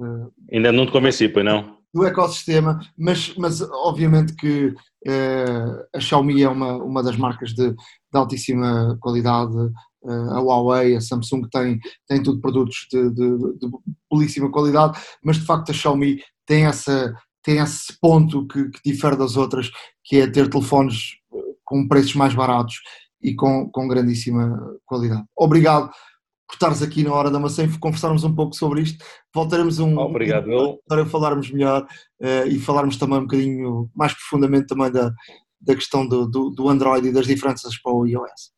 Uh, Ainda não te convenci, pois não? Do ecossistema, mas, mas obviamente que uh, a Xiaomi é uma, uma das marcas de, de altíssima qualidade, a Huawei, a Samsung tem, tem tudo produtos de, de, de belíssima qualidade, mas de facto a Xiaomi tem, essa, tem esse ponto que, que difere das outras, que é ter telefones eh, com preços mais baratos e com, com grandíssima qualidade. Obrigado por estares aqui na Hora da Maçã e conversarmos um pouco sobre isto. Voltaremos um, Obrigado, um para falarmos melhor uh, e falarmos também um bocadinho mais profundamente também da, da questão do, do, do Android e das diferenças para o iOS.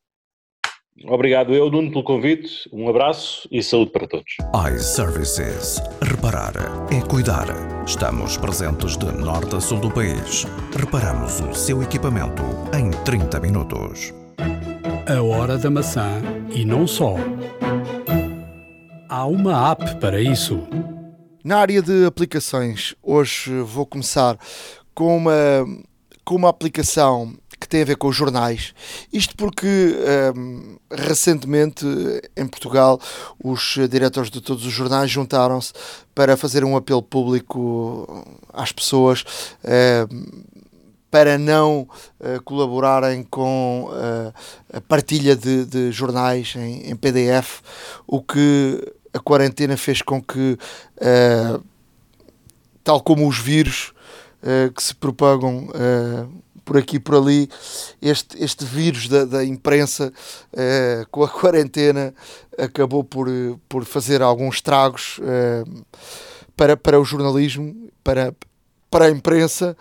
Obrigado eu, Nuno, pelo convite. Um abraço e saúde para todos. iServices. Reparar é cuidar. Estamos presentes de norte a sul do país. Reparamos o seu equipamento em 30 minutos. A hora da maçã e não só. Há uma app para isso. Na área de aplicações, hoje vou começar com uma, com uma aplicação que tem a ver com os jornais. Isto porque um, recentemente em Portugal os diretores de todos os jornais juntaram-se para fazer um apelo público às pessoas. Um, para não uh, colaborarem com uh, a partilha de, de jornais em, em, PDF, o que a quarentena fez com que, uh, tal como os vírus que se propagam por aqui por ali, este, este vírus da, da imprensa, eh, com a quarentena, acabou por, por fazer alguns estragos eh, para, para o jornalismo, para, para a imprensa,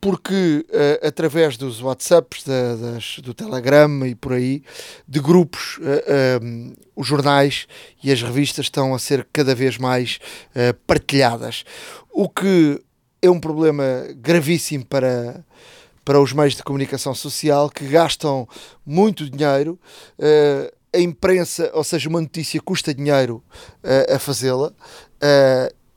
porque uh, através dos WhatsApps, da, das, do Telegram e por aí, de grupos, uh, um, os jornais e as revistas estão a ser cada vez mais uh, partilhadas, o que é um problema gravíssimo para, para os meios de comunicação social que gastam muito dinheiro. a imprensa, ou seja, uma notícia custa dinheiro a fazê-la.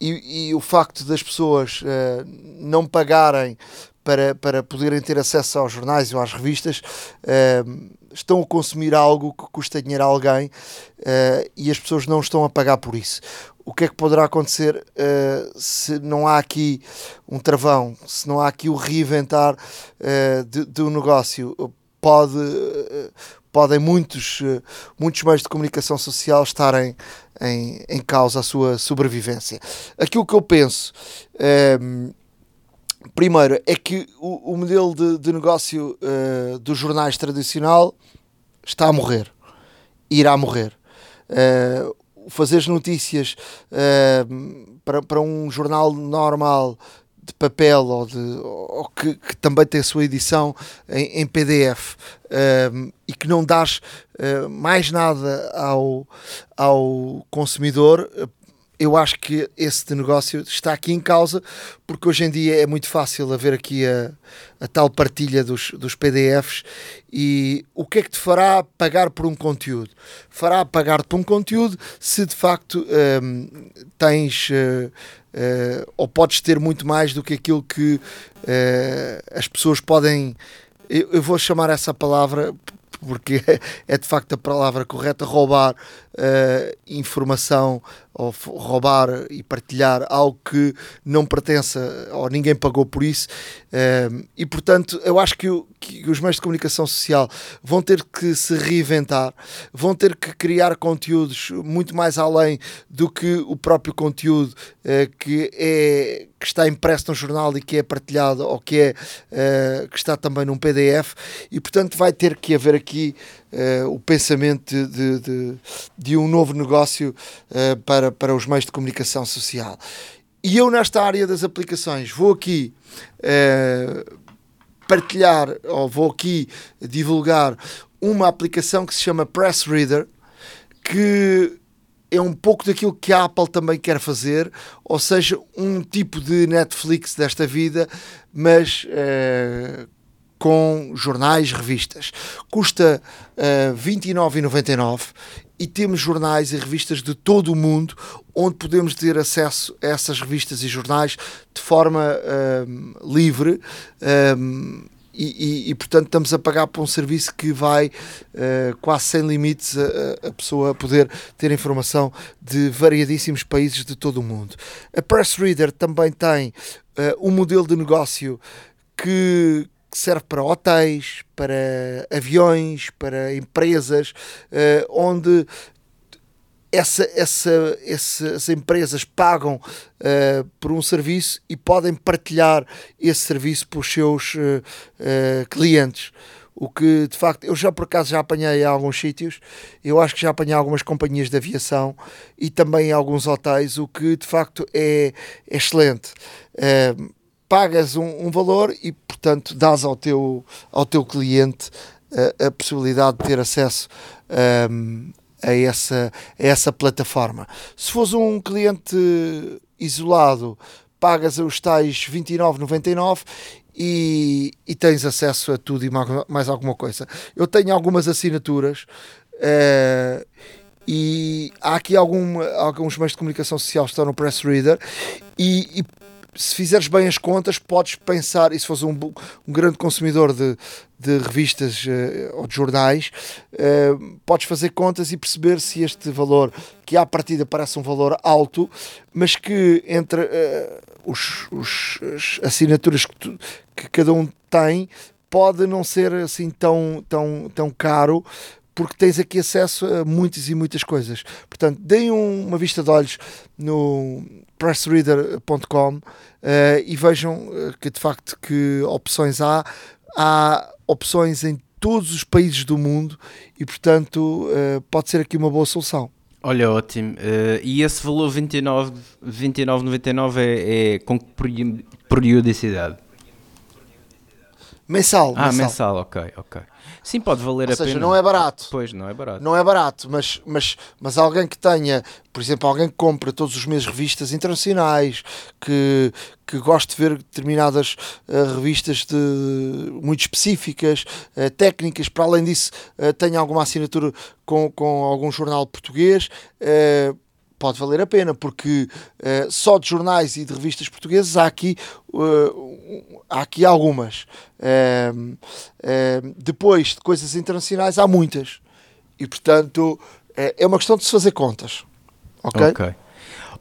E, e, o facto das pessoas uh, não pagarem para, para poderem ter acesso aos jornais ou às revistas, uh, estão a consumir algo que custa dinheiro a alguém uh, e as pessoas não estão a pagar por isso. O que é que poderá acontecer uh, se não há aqui um travão, se não há aqui o reinventar de, de um negócio? Pode, podem muitos, muitos meios de comunicação social estarem em, em causa a sua sobrevivência. Aquilo que eu penso Primeiro, é que o, o modelo de, de negócio uh, dos jornais tradicional está a morrer. Irá morrer. Uh, fazer notícias uh, para, para um jornal normal de papel ou, de, ou que, que, também tem a sua edição em, em PDF uh, e que não dás uh, mais nada ao, ao consumidor, eu acho que esse negócio está aqui em causa, porque hoje em dia é muito fácil haver aqui a, a tal partilha dos, dos PDFs e o que é que te fará pagar por um conteúdo? Fará pagar por um conteúdo se de facto um, tens uh, uh, ou podes ter muito mais do que aquilo que uh, as pessoas podem. Eu, eu vou chamar essa palavra porque é de facto a palavra correta, roubar uh, informação ou roubar e partilhar algo que não pertence ou ninguém pagou por isso. Uh, e portanto, eu acho que, que, os meios de comunicação social vão ter que se reinventar, vão ter que criar conteúdos muito mais além do que o próprio conteúdo uh, que, é, que está impresso no jornal e que é partilhado ou que, é, que está também num PDF. E portanto, vai ter que haver aqui uh, o pensamento de, de, de, um novo negócio uh, para, para os meios de comunicação social. E eu, nesta área das aplicações, vou aqui uh, partilhar, ou vou aqui divulgar uma aplicação que se chama Press Reader, que é um pouco daquilo que a Apple também quer fazer, ou seja, um tipo de Netflix desta vida, mas uh, com jornais, revistas. Custa uh, eh, 29,99 e temos jornais e revistas de todo o mundo onde podemos ter acesso a essas revistas e jornais de forma uh, livre. Eh, e, e, e, portanto estamos a pagar por um serviço que vai uh, quase sem limites a, a, pessoa poder ter informação de variadíssimos países de todo o mundo. A Press Reader também tem uh, um modelo de negócio que, que serve para hotéis, para aviões, para empresas, uh, onde essa, essa, essas empresas pagam uh, por um serviço e podem partilhar esse serviço para os seus uh, clientes. O que de facto, eu já por acaso já apanhei em alguns sítios, eu acho que já apanhei algumas companhias de aviação e também alguns hotéis, o que de facto é, é excelente. Uh, pagas um, um, valor e, portanto, dás ao teu, ao teu cliente a, a possibilidade de ter acesso um, a, essa, a essa plataforma. Se fores um cliente isolado, pagas os tais 29,99 e, e tens acesso a tudo e mais alguma coisa. Eu tenho algumas assinaturas. Uh, e há aqui algum, alguns meios de comunicação social que estão no Press Reader e, e se fizeres bem as contas, podes pensar, e se fores um, um grande consumidor de, de revistas uh, ou de jornais, uh, podes fazer contas e perceber se este valor, que à partida parece um valor alto, mas que entre uh, os, os, as assinaturas que, tu, que cada um tem, pode não ser assim tão, tão, tão caro porque tens aqui acesso a muitas e muitas coisas. Portanto, deem um, uma vista de olhos no pressreader.com uh, e vejam uh, que de facto que opções há. Há opções em todos os países do mundo e portanto uh, pode ser aqui uma boa solução. Olha, ótimo. e esse valor 29,99 29, é, é com que periodicidade? Mensal. Ah, mensal. mensal, ok, ok. Sim, pode valer Ou a seja, pena. não é barato. Pois, não é barato. Não é barato, mas, mas, mas alguém que tenha, por exemplo, alguém que compra todos os meses revistas internacionais, que, que goste de ver determinadas uh, revistas de, muito específicas, uh, técnicas, para além disso, uh, tenha alguma assinatura com, com algum jornal português. Pode valer a pena, porque só de jornais e de revistas portuguesas há aqui, há aqui algumas. depois de coisas internacionais, há muitas. E portanto, é uma questão de se fazer contas. Ok? Ok.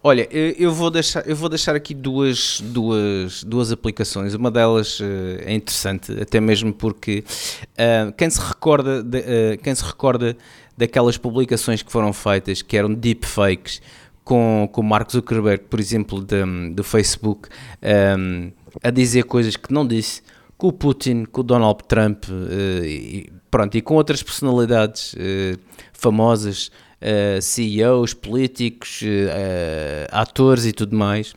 Olha, eu vou deixar, eu vou deixar aqui duas, duas, duas aplicações. Uma delas uh, é interessante, até mesmo porque uh, quem, se recorda de, uh, quem se recorda daquelas publicações que foram feitas, que eram deepfakes, com, com Mark Zuckerberg, por exemplo, do Facebook, um, a dizer coisas que não disse, com o Putin, com o Donald Trump, e, pronto, e com outras personalidades famosas uh, CEOs, políticos, uh, atores e tudo mais.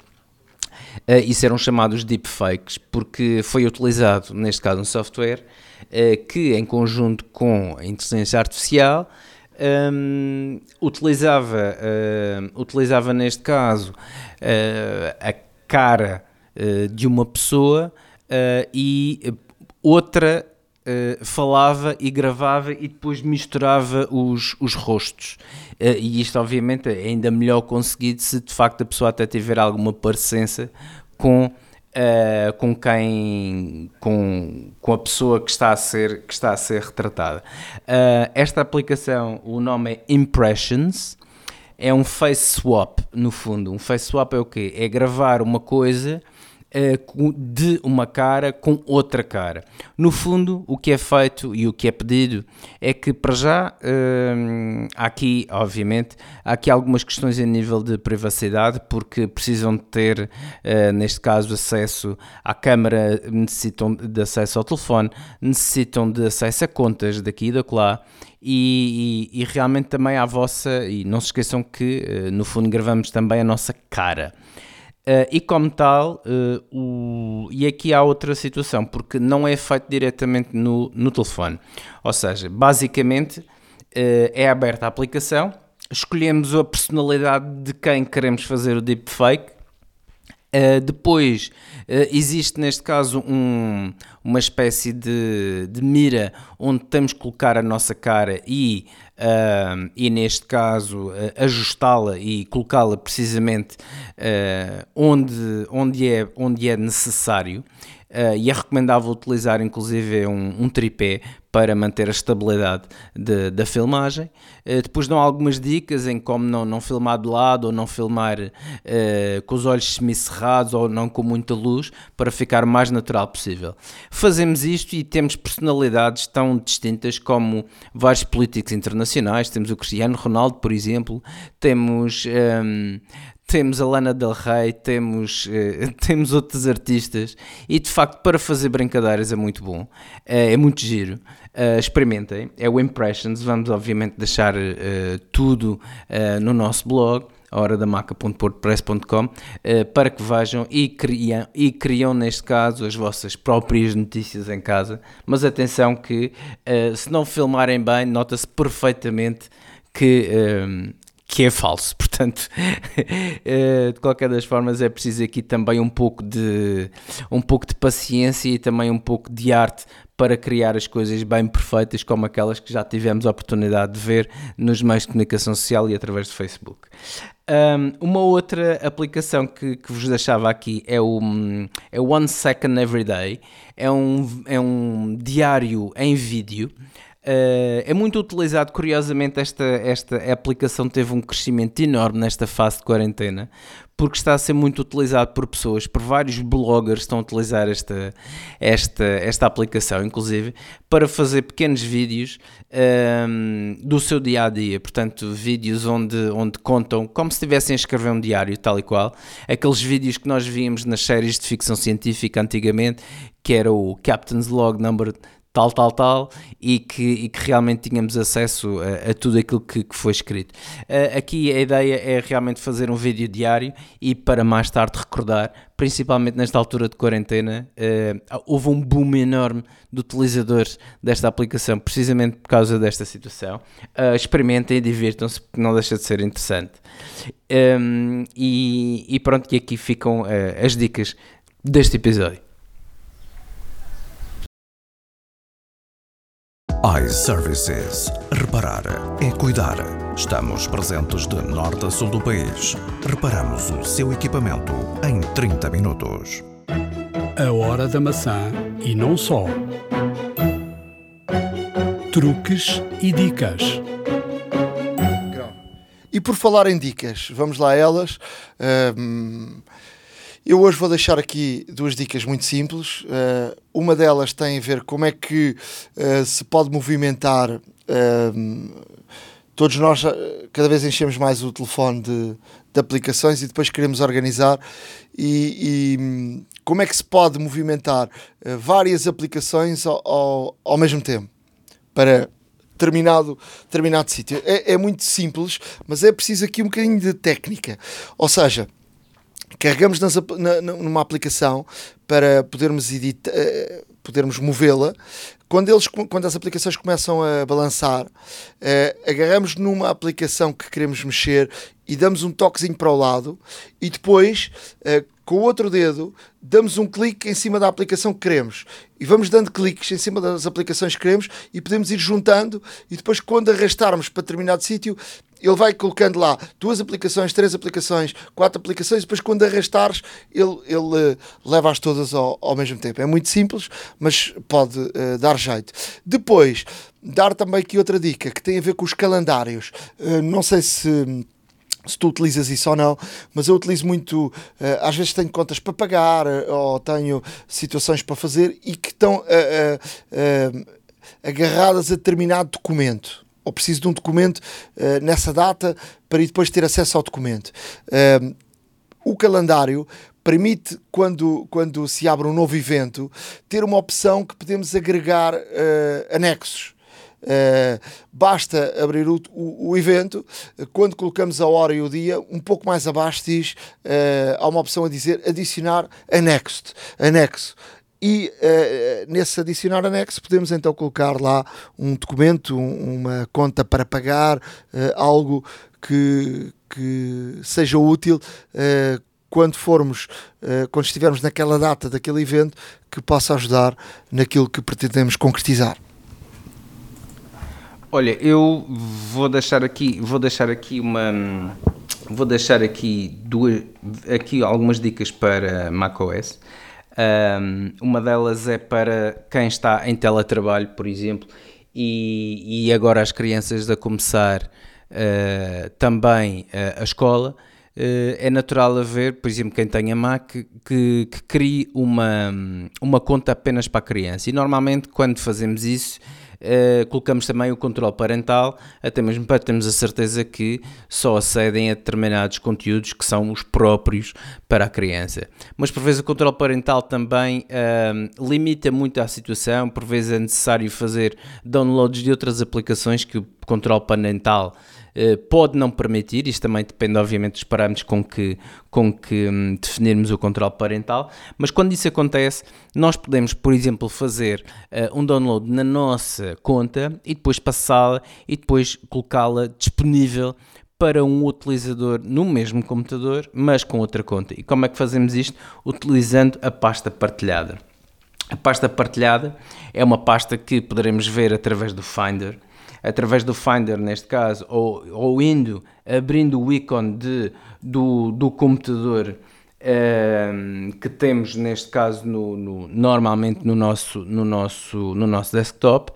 Uh, isso eram chamados deepfakes, porque foi utilizado, neste caso, um software uh, que, em conjunto com a inteligência artificial, um, utilizava, uh, utilizava, neste caso, a cara de uma pessoa e outra Uh, falava e gravava e depois misturava os, os rostos. Uh, e isto, obviamente, é ainda melhor conseguido se de facto a pessoa até tiver alguma parecença com, uh, com quem. Com, com a pessoa que está a ser, que está a ser retratada. esta aplicação, o nome é Impressions. É um face swap, no fundo. Um face swap é o quê? É gravar uma coisa de uma cara com outra cara. No fundo, o que é feito e o que é pedido é que, para já, uh, há aqui, obviamente, há aqui algumas questões a nível de privacidade, porque precisam de ter, uh, neste caso, acesso à câmara, necessitam de acesso ao telefone, necessitam de acesso a contas daqui e da lá. E, e, e, realmente também à vossa, e não se esqueçam que no fundo gravamos também a nossa cara. Uh, e como tal, uh, o... e aqui há outra situação, porque não é feito diretamente no, no telefone. Ou seja, basicamente uh, é aberta a aplicação, escolhemos a personalidade de quem queremos fazer o deepfake. depois existe neste caso um, uma espécie de, de mira onde temos que colocar a nossa cara e uh, e neste caso uh, ajustá-la e colocá-la precisamente uh, onde, onde, é, onde é necessário. Uh, e é recomendável utilizar inclusive um, um tripé para manter a estabilidade de, da filmagem. Uh, depois dão algumas dicas em como não, não filmar de lado ou não filmar uh, com os olhos semicerrados ou não com muita luz para ficar o mais natural possível. Fazemos isto e temos personalidades tão distintas como vários políticos internacionais. Temos o Cristiano Ronaldo, por exemplo, temos. Um, ehm, temos a Lana Del Rey, temos, uh, temos outros artistas e de facto para fazer brincadeiras é muito bom, uh, é muito giro. Uh, experimentem, é o Impressions. Vamos, obviamente, deixar tudo no nosso blog horadamaca.portpress.com para que vejam e criam, e criam, neste caso, as vossas próprias notícias em casa. Mas atenção que se não filmarem bem, nota-se perfeitamente que que é falso. Portanto, eh, de qualquer das formas, é preciso aqui também um pouco de um pouco de paciência e também um pouco de arte para criar as coisas bem perfeitas, como aquelas que já tivemos a oportunidade de ver nos meios de comunicação social e através do Facebook. Um, uma outra aplicação que, que, vos deixava aqui é o, é o One Second Every Day. É um, é um diário em vídeo Uh, é muito utilizado, curiosamente, esta, esta aplicação teve um crescimento enorme nesta fase de quarentena, porque está a ser muito utilizado por pessoas, por vários bloggers estão a utilizar esta, esta, esta aplicação, inclusive, para fazer pequenos vídeos um, ehm, do seu dia a dia. Portanto, vídeos onde, onde contam como se estivessem a escrever um diário, tal e qual. Aqueles vídeos que nós víamos nas séries de ficção científica antigamente, que era o Captain's Log Number tal, tal, tal, e que, e que realmente tínhamos acesso a, a tudo aquilo que, que, foi escrito. Uh, aqui a ideia é realmente fazer um vídeo diário e para mais tarde recordar, principalmente nesta altura de quarentena, uh, houve um boom enorme de utilizadores desta aplicação, precisamente por causa desta situação. Uh, experimentem e divirtam-se, porque não deixa de ser interessante. Um, e, e, pronto, e aqui ficam as dicas deste episódio. iServices. Reparar é cuidar. Estamos presentes de norte a sul do país. Reparamos o seu equipamento em 30 minutos. A hora da maçã e não só. Truques e dicas. E por falar em dicas, vamos lá a elas. Eu hoje vou deixar aqui duas dicas muito simples. Uh, uma delas tem a ver como é que uh, se pode movimentar. Uh, todos nós cada vez enchemos mais o telefone de, de aplicações e depois queremos organizar. E, e como é que se pode movimentar várias aplicações ao, ao, ao mesmo tempo para determinado, determinado sítio? É, é muito simples, mas é preciso aqui um bocadinho de técnica. Ou seja carregamos na, numa aplicação para podermos editar, uh, podermos movê-la. Quando, eles, quando as aplicações começam a balançar, uh, agarramos numa aplicação que queremos mexer e damos um toquezinho para o lado e depois, uh, com o outro dedo, damos um clique em cima da aplicação que queremos. E vamos dando cliques em cima das aplicações que queremos e podemos ir juntando e depois quando arrastarmos para determinado sítio, ele vai colocando lá duas aplicações, três aplicações, quatro aplicações, e depois quando arrastares, ele, ele uh, leva-as todas ao, ao, mesmo tempo. É muito simples, mas pode uh, dar jeito. Depois, dar também aqui outra dica que tem a ver com os calendários. Uh, não sei se se tu utilizas isso ou não, mas eu utilizo muito, às vezes tenho contas para pagar ou tenho situações para fazer e que estão agarradas a determinado documento ou preciso de um documento nessa data para depois ter acesso ao documento. O calendário permite, quando, quando se abre um novo evento, ter uma opção que podemos agregar anexos. Uh, basta abrir o, o, o, evento, quando colocamos a hora e o dia, um pouco mais abaixo diz, uh, há uma opção a dizer adicionar anexo. anexo e uh, nesse adicionar anexo podemos então colocar lá um documento, um, uma conta para pagar, algo que, que seja útil quando formos, quando estivermos naquela data daquele evento, que possa ajudar naquilo que pretendemos concretizar. Olha, eu vou deixar aqui, vou deixar aqui uma, vou deixar aqui duas, aqui algumas dicas para macOS. Um, uma delas é para quem está em teletrabalho, por exemplo, e, e agora as crianças a começar uh, também uh, a escola. Uh, é natural haver, por exemplo, quem tenha Mac, que, que crie uma, uma conta apenas para a criança. E normalmente, quando fazemos isso, Uh, colocamos também o controle parental, até mesmo para termos a certeza que só acedem a determinados conteúdos que são os próprios para a criança. Mas por vezes o controle parental também uh, limita muito a situação, por vezes é necessário fazer downloads de outras aplicações que o controle parental eh, pode não permitir, isto também depende obviamente dos parâmetros com que, com que hum, definirmos o controle parental, mas quando isso acontece, nós podemos, por exemplo, fazer uh, um download na nossa conta e depois passá-la e depois colocá-la disponível para um utilizador no mesmo computador, mas com outra conta. E como é que fazemos isto? Utilizando a pasta partilhada. A pasta partilhada é uma pasta que poderemos ver através do Finder através do Finder, neste caso, ou, ou indo, abrindo o ícone de, do, do computador ehm, que temos, neste caso, no, no, normalmente no nosso, no, nosso, no nosso desktop.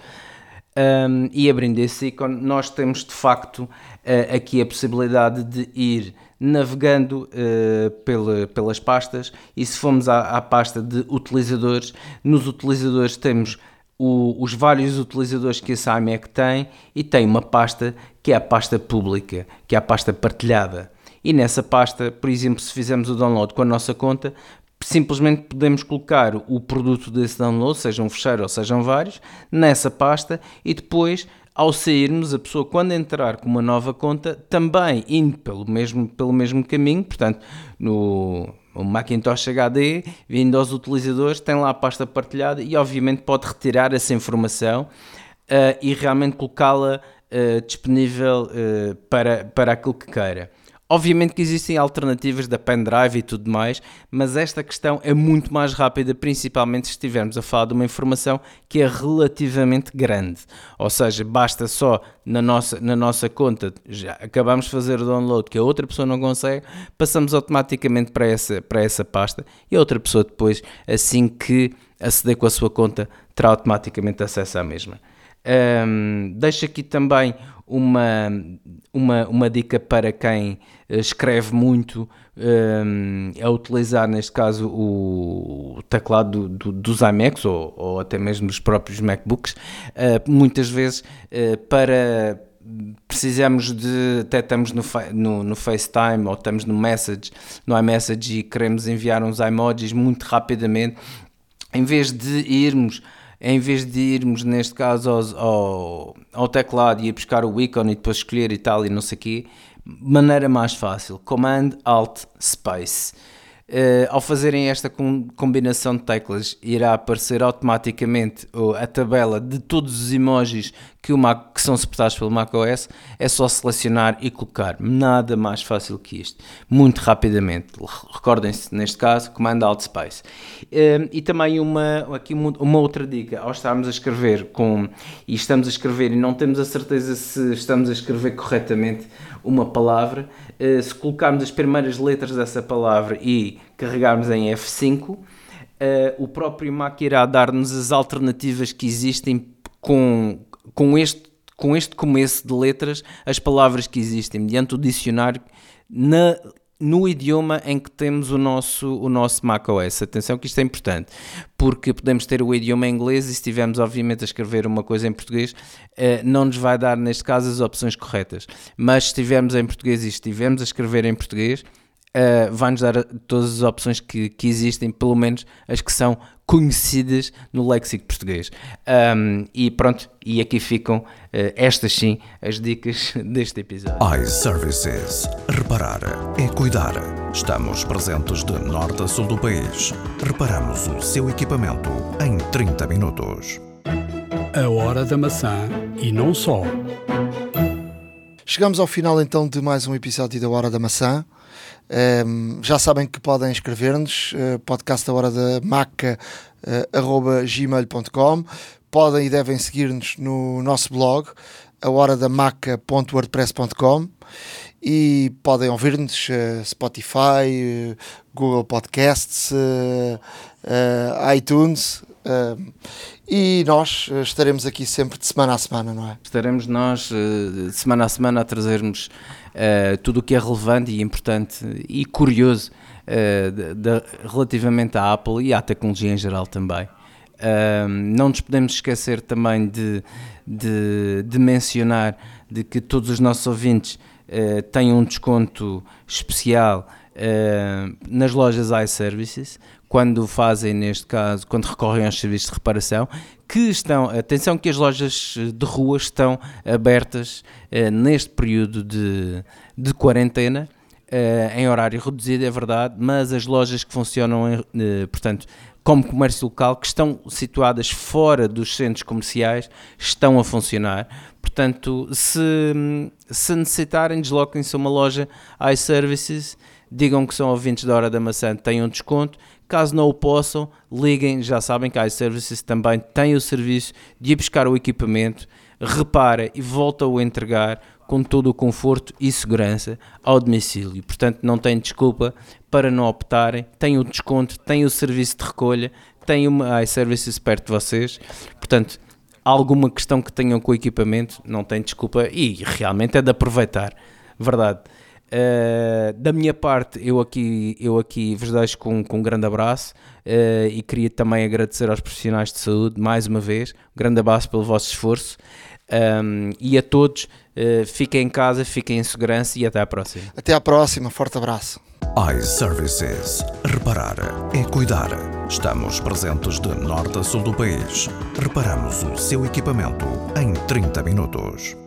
Um, ehm, e abrindo esse ícone, nós temos de facto uh, aqui a possibilidade de ir navegando uh, pela, pelas pastas e se formos à, à, pasta de utilizadores, nos utilizadores temos o, os vários utilizadores que esse iMac tem e tem uma pasta que é a pasta pública, que é a pasta partilhada. E nessa pasta, por exemplo, se fizermos o download com a nossa conta, simplesmente podemos colocar o produto desse download, seja um fecheiro ou sejam vários, nessa pasta e depois ao sairmos, a pessoa quando entrar com uma nova conta, também indo pelo mesmo, pelo mesmo caminho, portanto, no Macintosh HD, vindo aos utilizadores, tem lá a pasta partilhada e obviamente pode retirar essa informação uh, e realmente colocá-la uh, disponível uh, para, para aquilo que queira. Obviamente que existem alternativas da pendrive e tudo mais, mas esta questão é muito mais rápida, principalmente se estivermos a falar de uma informação que é relativamente grande. Ou seja, basta só na nossa, na nossa conta, já acabamos de fazer o download que a outra pessoa não consegue, passamos automaticamente para essa, para essa pasta e a outra pessoa depois, assim que aceder com a sua conta, terá automaticamente acesso à mesma. Um, deixo aqui também uma, uma, uma dica para quem eh, escreve muito um, a utilizar neste caso o, teclado do, do, dos iMacs ou, ou, até mesmo dos próprios MacBooks uh, muitas vezes uh, para precisamos de até estamos no, no, no, FaceTime ou estamos no Message no iMessage e queremos enviar uns emojis muito rapidamente em vez de irmos em vez de irmos, neste caso, ao, ao, ao teclado e ir buscar o ícone e depois escolher e tal e não sei o quê, maneira mais fácil, Command Alt Space. Uh, ao fazerem esta combinação de teclas, irá aparecer automaticamente a tabela de todos os emojis que, o Mac, que são suportados pelo macOS. É só selecionar e colocar. Nada mais fácil que isto. Muito rapidamente. Recordem-se, neste caso, Command Alt Space. Uh, e também uma, aqui uma outra dica. Ao estarmos a escrever com, e estamos a escrever e não temos a certeza se estamos a escrever corretamente uma palavra, uh, se colocarmos as primeiras letras dessa palavra e carregarmos em F5, uh, o próprio Mac irá dar-nos as alternativas que existem com, com, este, com este começo de letras, as palavras que existem, mediante o dicionário na no idioma em que temos o nosso, o nosso macOS. Atenção que isto é importante, porque podemos ter o idioma em inglês e se estivermos obviamente a escrever uma coisa em português, eh, não nos vai dar neste caso as opções corretas. Mas se estivermos em português e estivermos a escrever em português, uh, vai-nos dar todas as opções que, que existem, pelo menos as que são conhecidas no léxico português. Um, e pronto, e aqui ficam uh, estas sim as dicas deste episódio. iServices. Reparar é cuidar. Estamos presentes de norte a sul do país. Reparamos o seu equipamento em 30 minutos. A hora da maçã e não só. Chegamos ao final então de mais um episódio da Hora da Maçã. Um, já sabem que podem escrever-nos, uh, podcast da hora da maca, uh, gmail.com. Podem e devem seguir-nos no nosso blog, a hora da maca.wordpress.com e podem ouvir-nos uh, Spotify, uh, Google Podcasts, uh, iTunes. e nós estaremos aqui sempre de semana a semana, não é? Estaremos nós semana a semana a trazermos uh, tudo o que é relevante e importante e curioso uh, de, de, relativamente à Apple e à tecnologia em geral também. Uh, não nos podemos esquecer também de, de, de, mencionar de que todos os nossos ouvintes têm um desconto especial nas lojas iServices, quando fazem, neste caso, quando recorrem aos serviços de reparação, que estão, atenção que as lojas de rua estão abertas uh, neste período de, de quarentena, uh, em horário reduzido, é verdade, mas as lojas que funcionam, em, uh, portanto, como comércio local, que estão situadas fora dos centros comerciais, estão a funcionar. Portanto, se, se necessitarem, desloquem-se a uma loja iServices, digam que são ouvintes da Hora da Maçã, têm um desconto Caso não o possam, liguem, já sabem que a iServices também tem o serviço de ir buscar o equipamento, repara e volta a o entregar com todo o conforto e segurança ao domicílio. Portanto, não tem desculpa para não optarem, tem o desconto, tem o serviço de recolha, tem uma iServices perto de vocês. Portanto, alguma questão que tenham com o equipamento, não tem desculpa e realmente é de aproveitar. Verdade. Uh, da minha parte, eu aqui, eu aqui vos deixo com, com um grande abraço uh, e queria também agradecer aos profissionais de saúde mais uma vez. Um grande abraço pelo vosso esforço um, e a todos. Uh, fiquem em casa, fiquem em segurança e até à próxima. Até à próxima, forte abraço. iServices. Reparar é cuidar. Estamos presentes de norte a sul do país. Reparamos o seu equipamento em 30 minutos.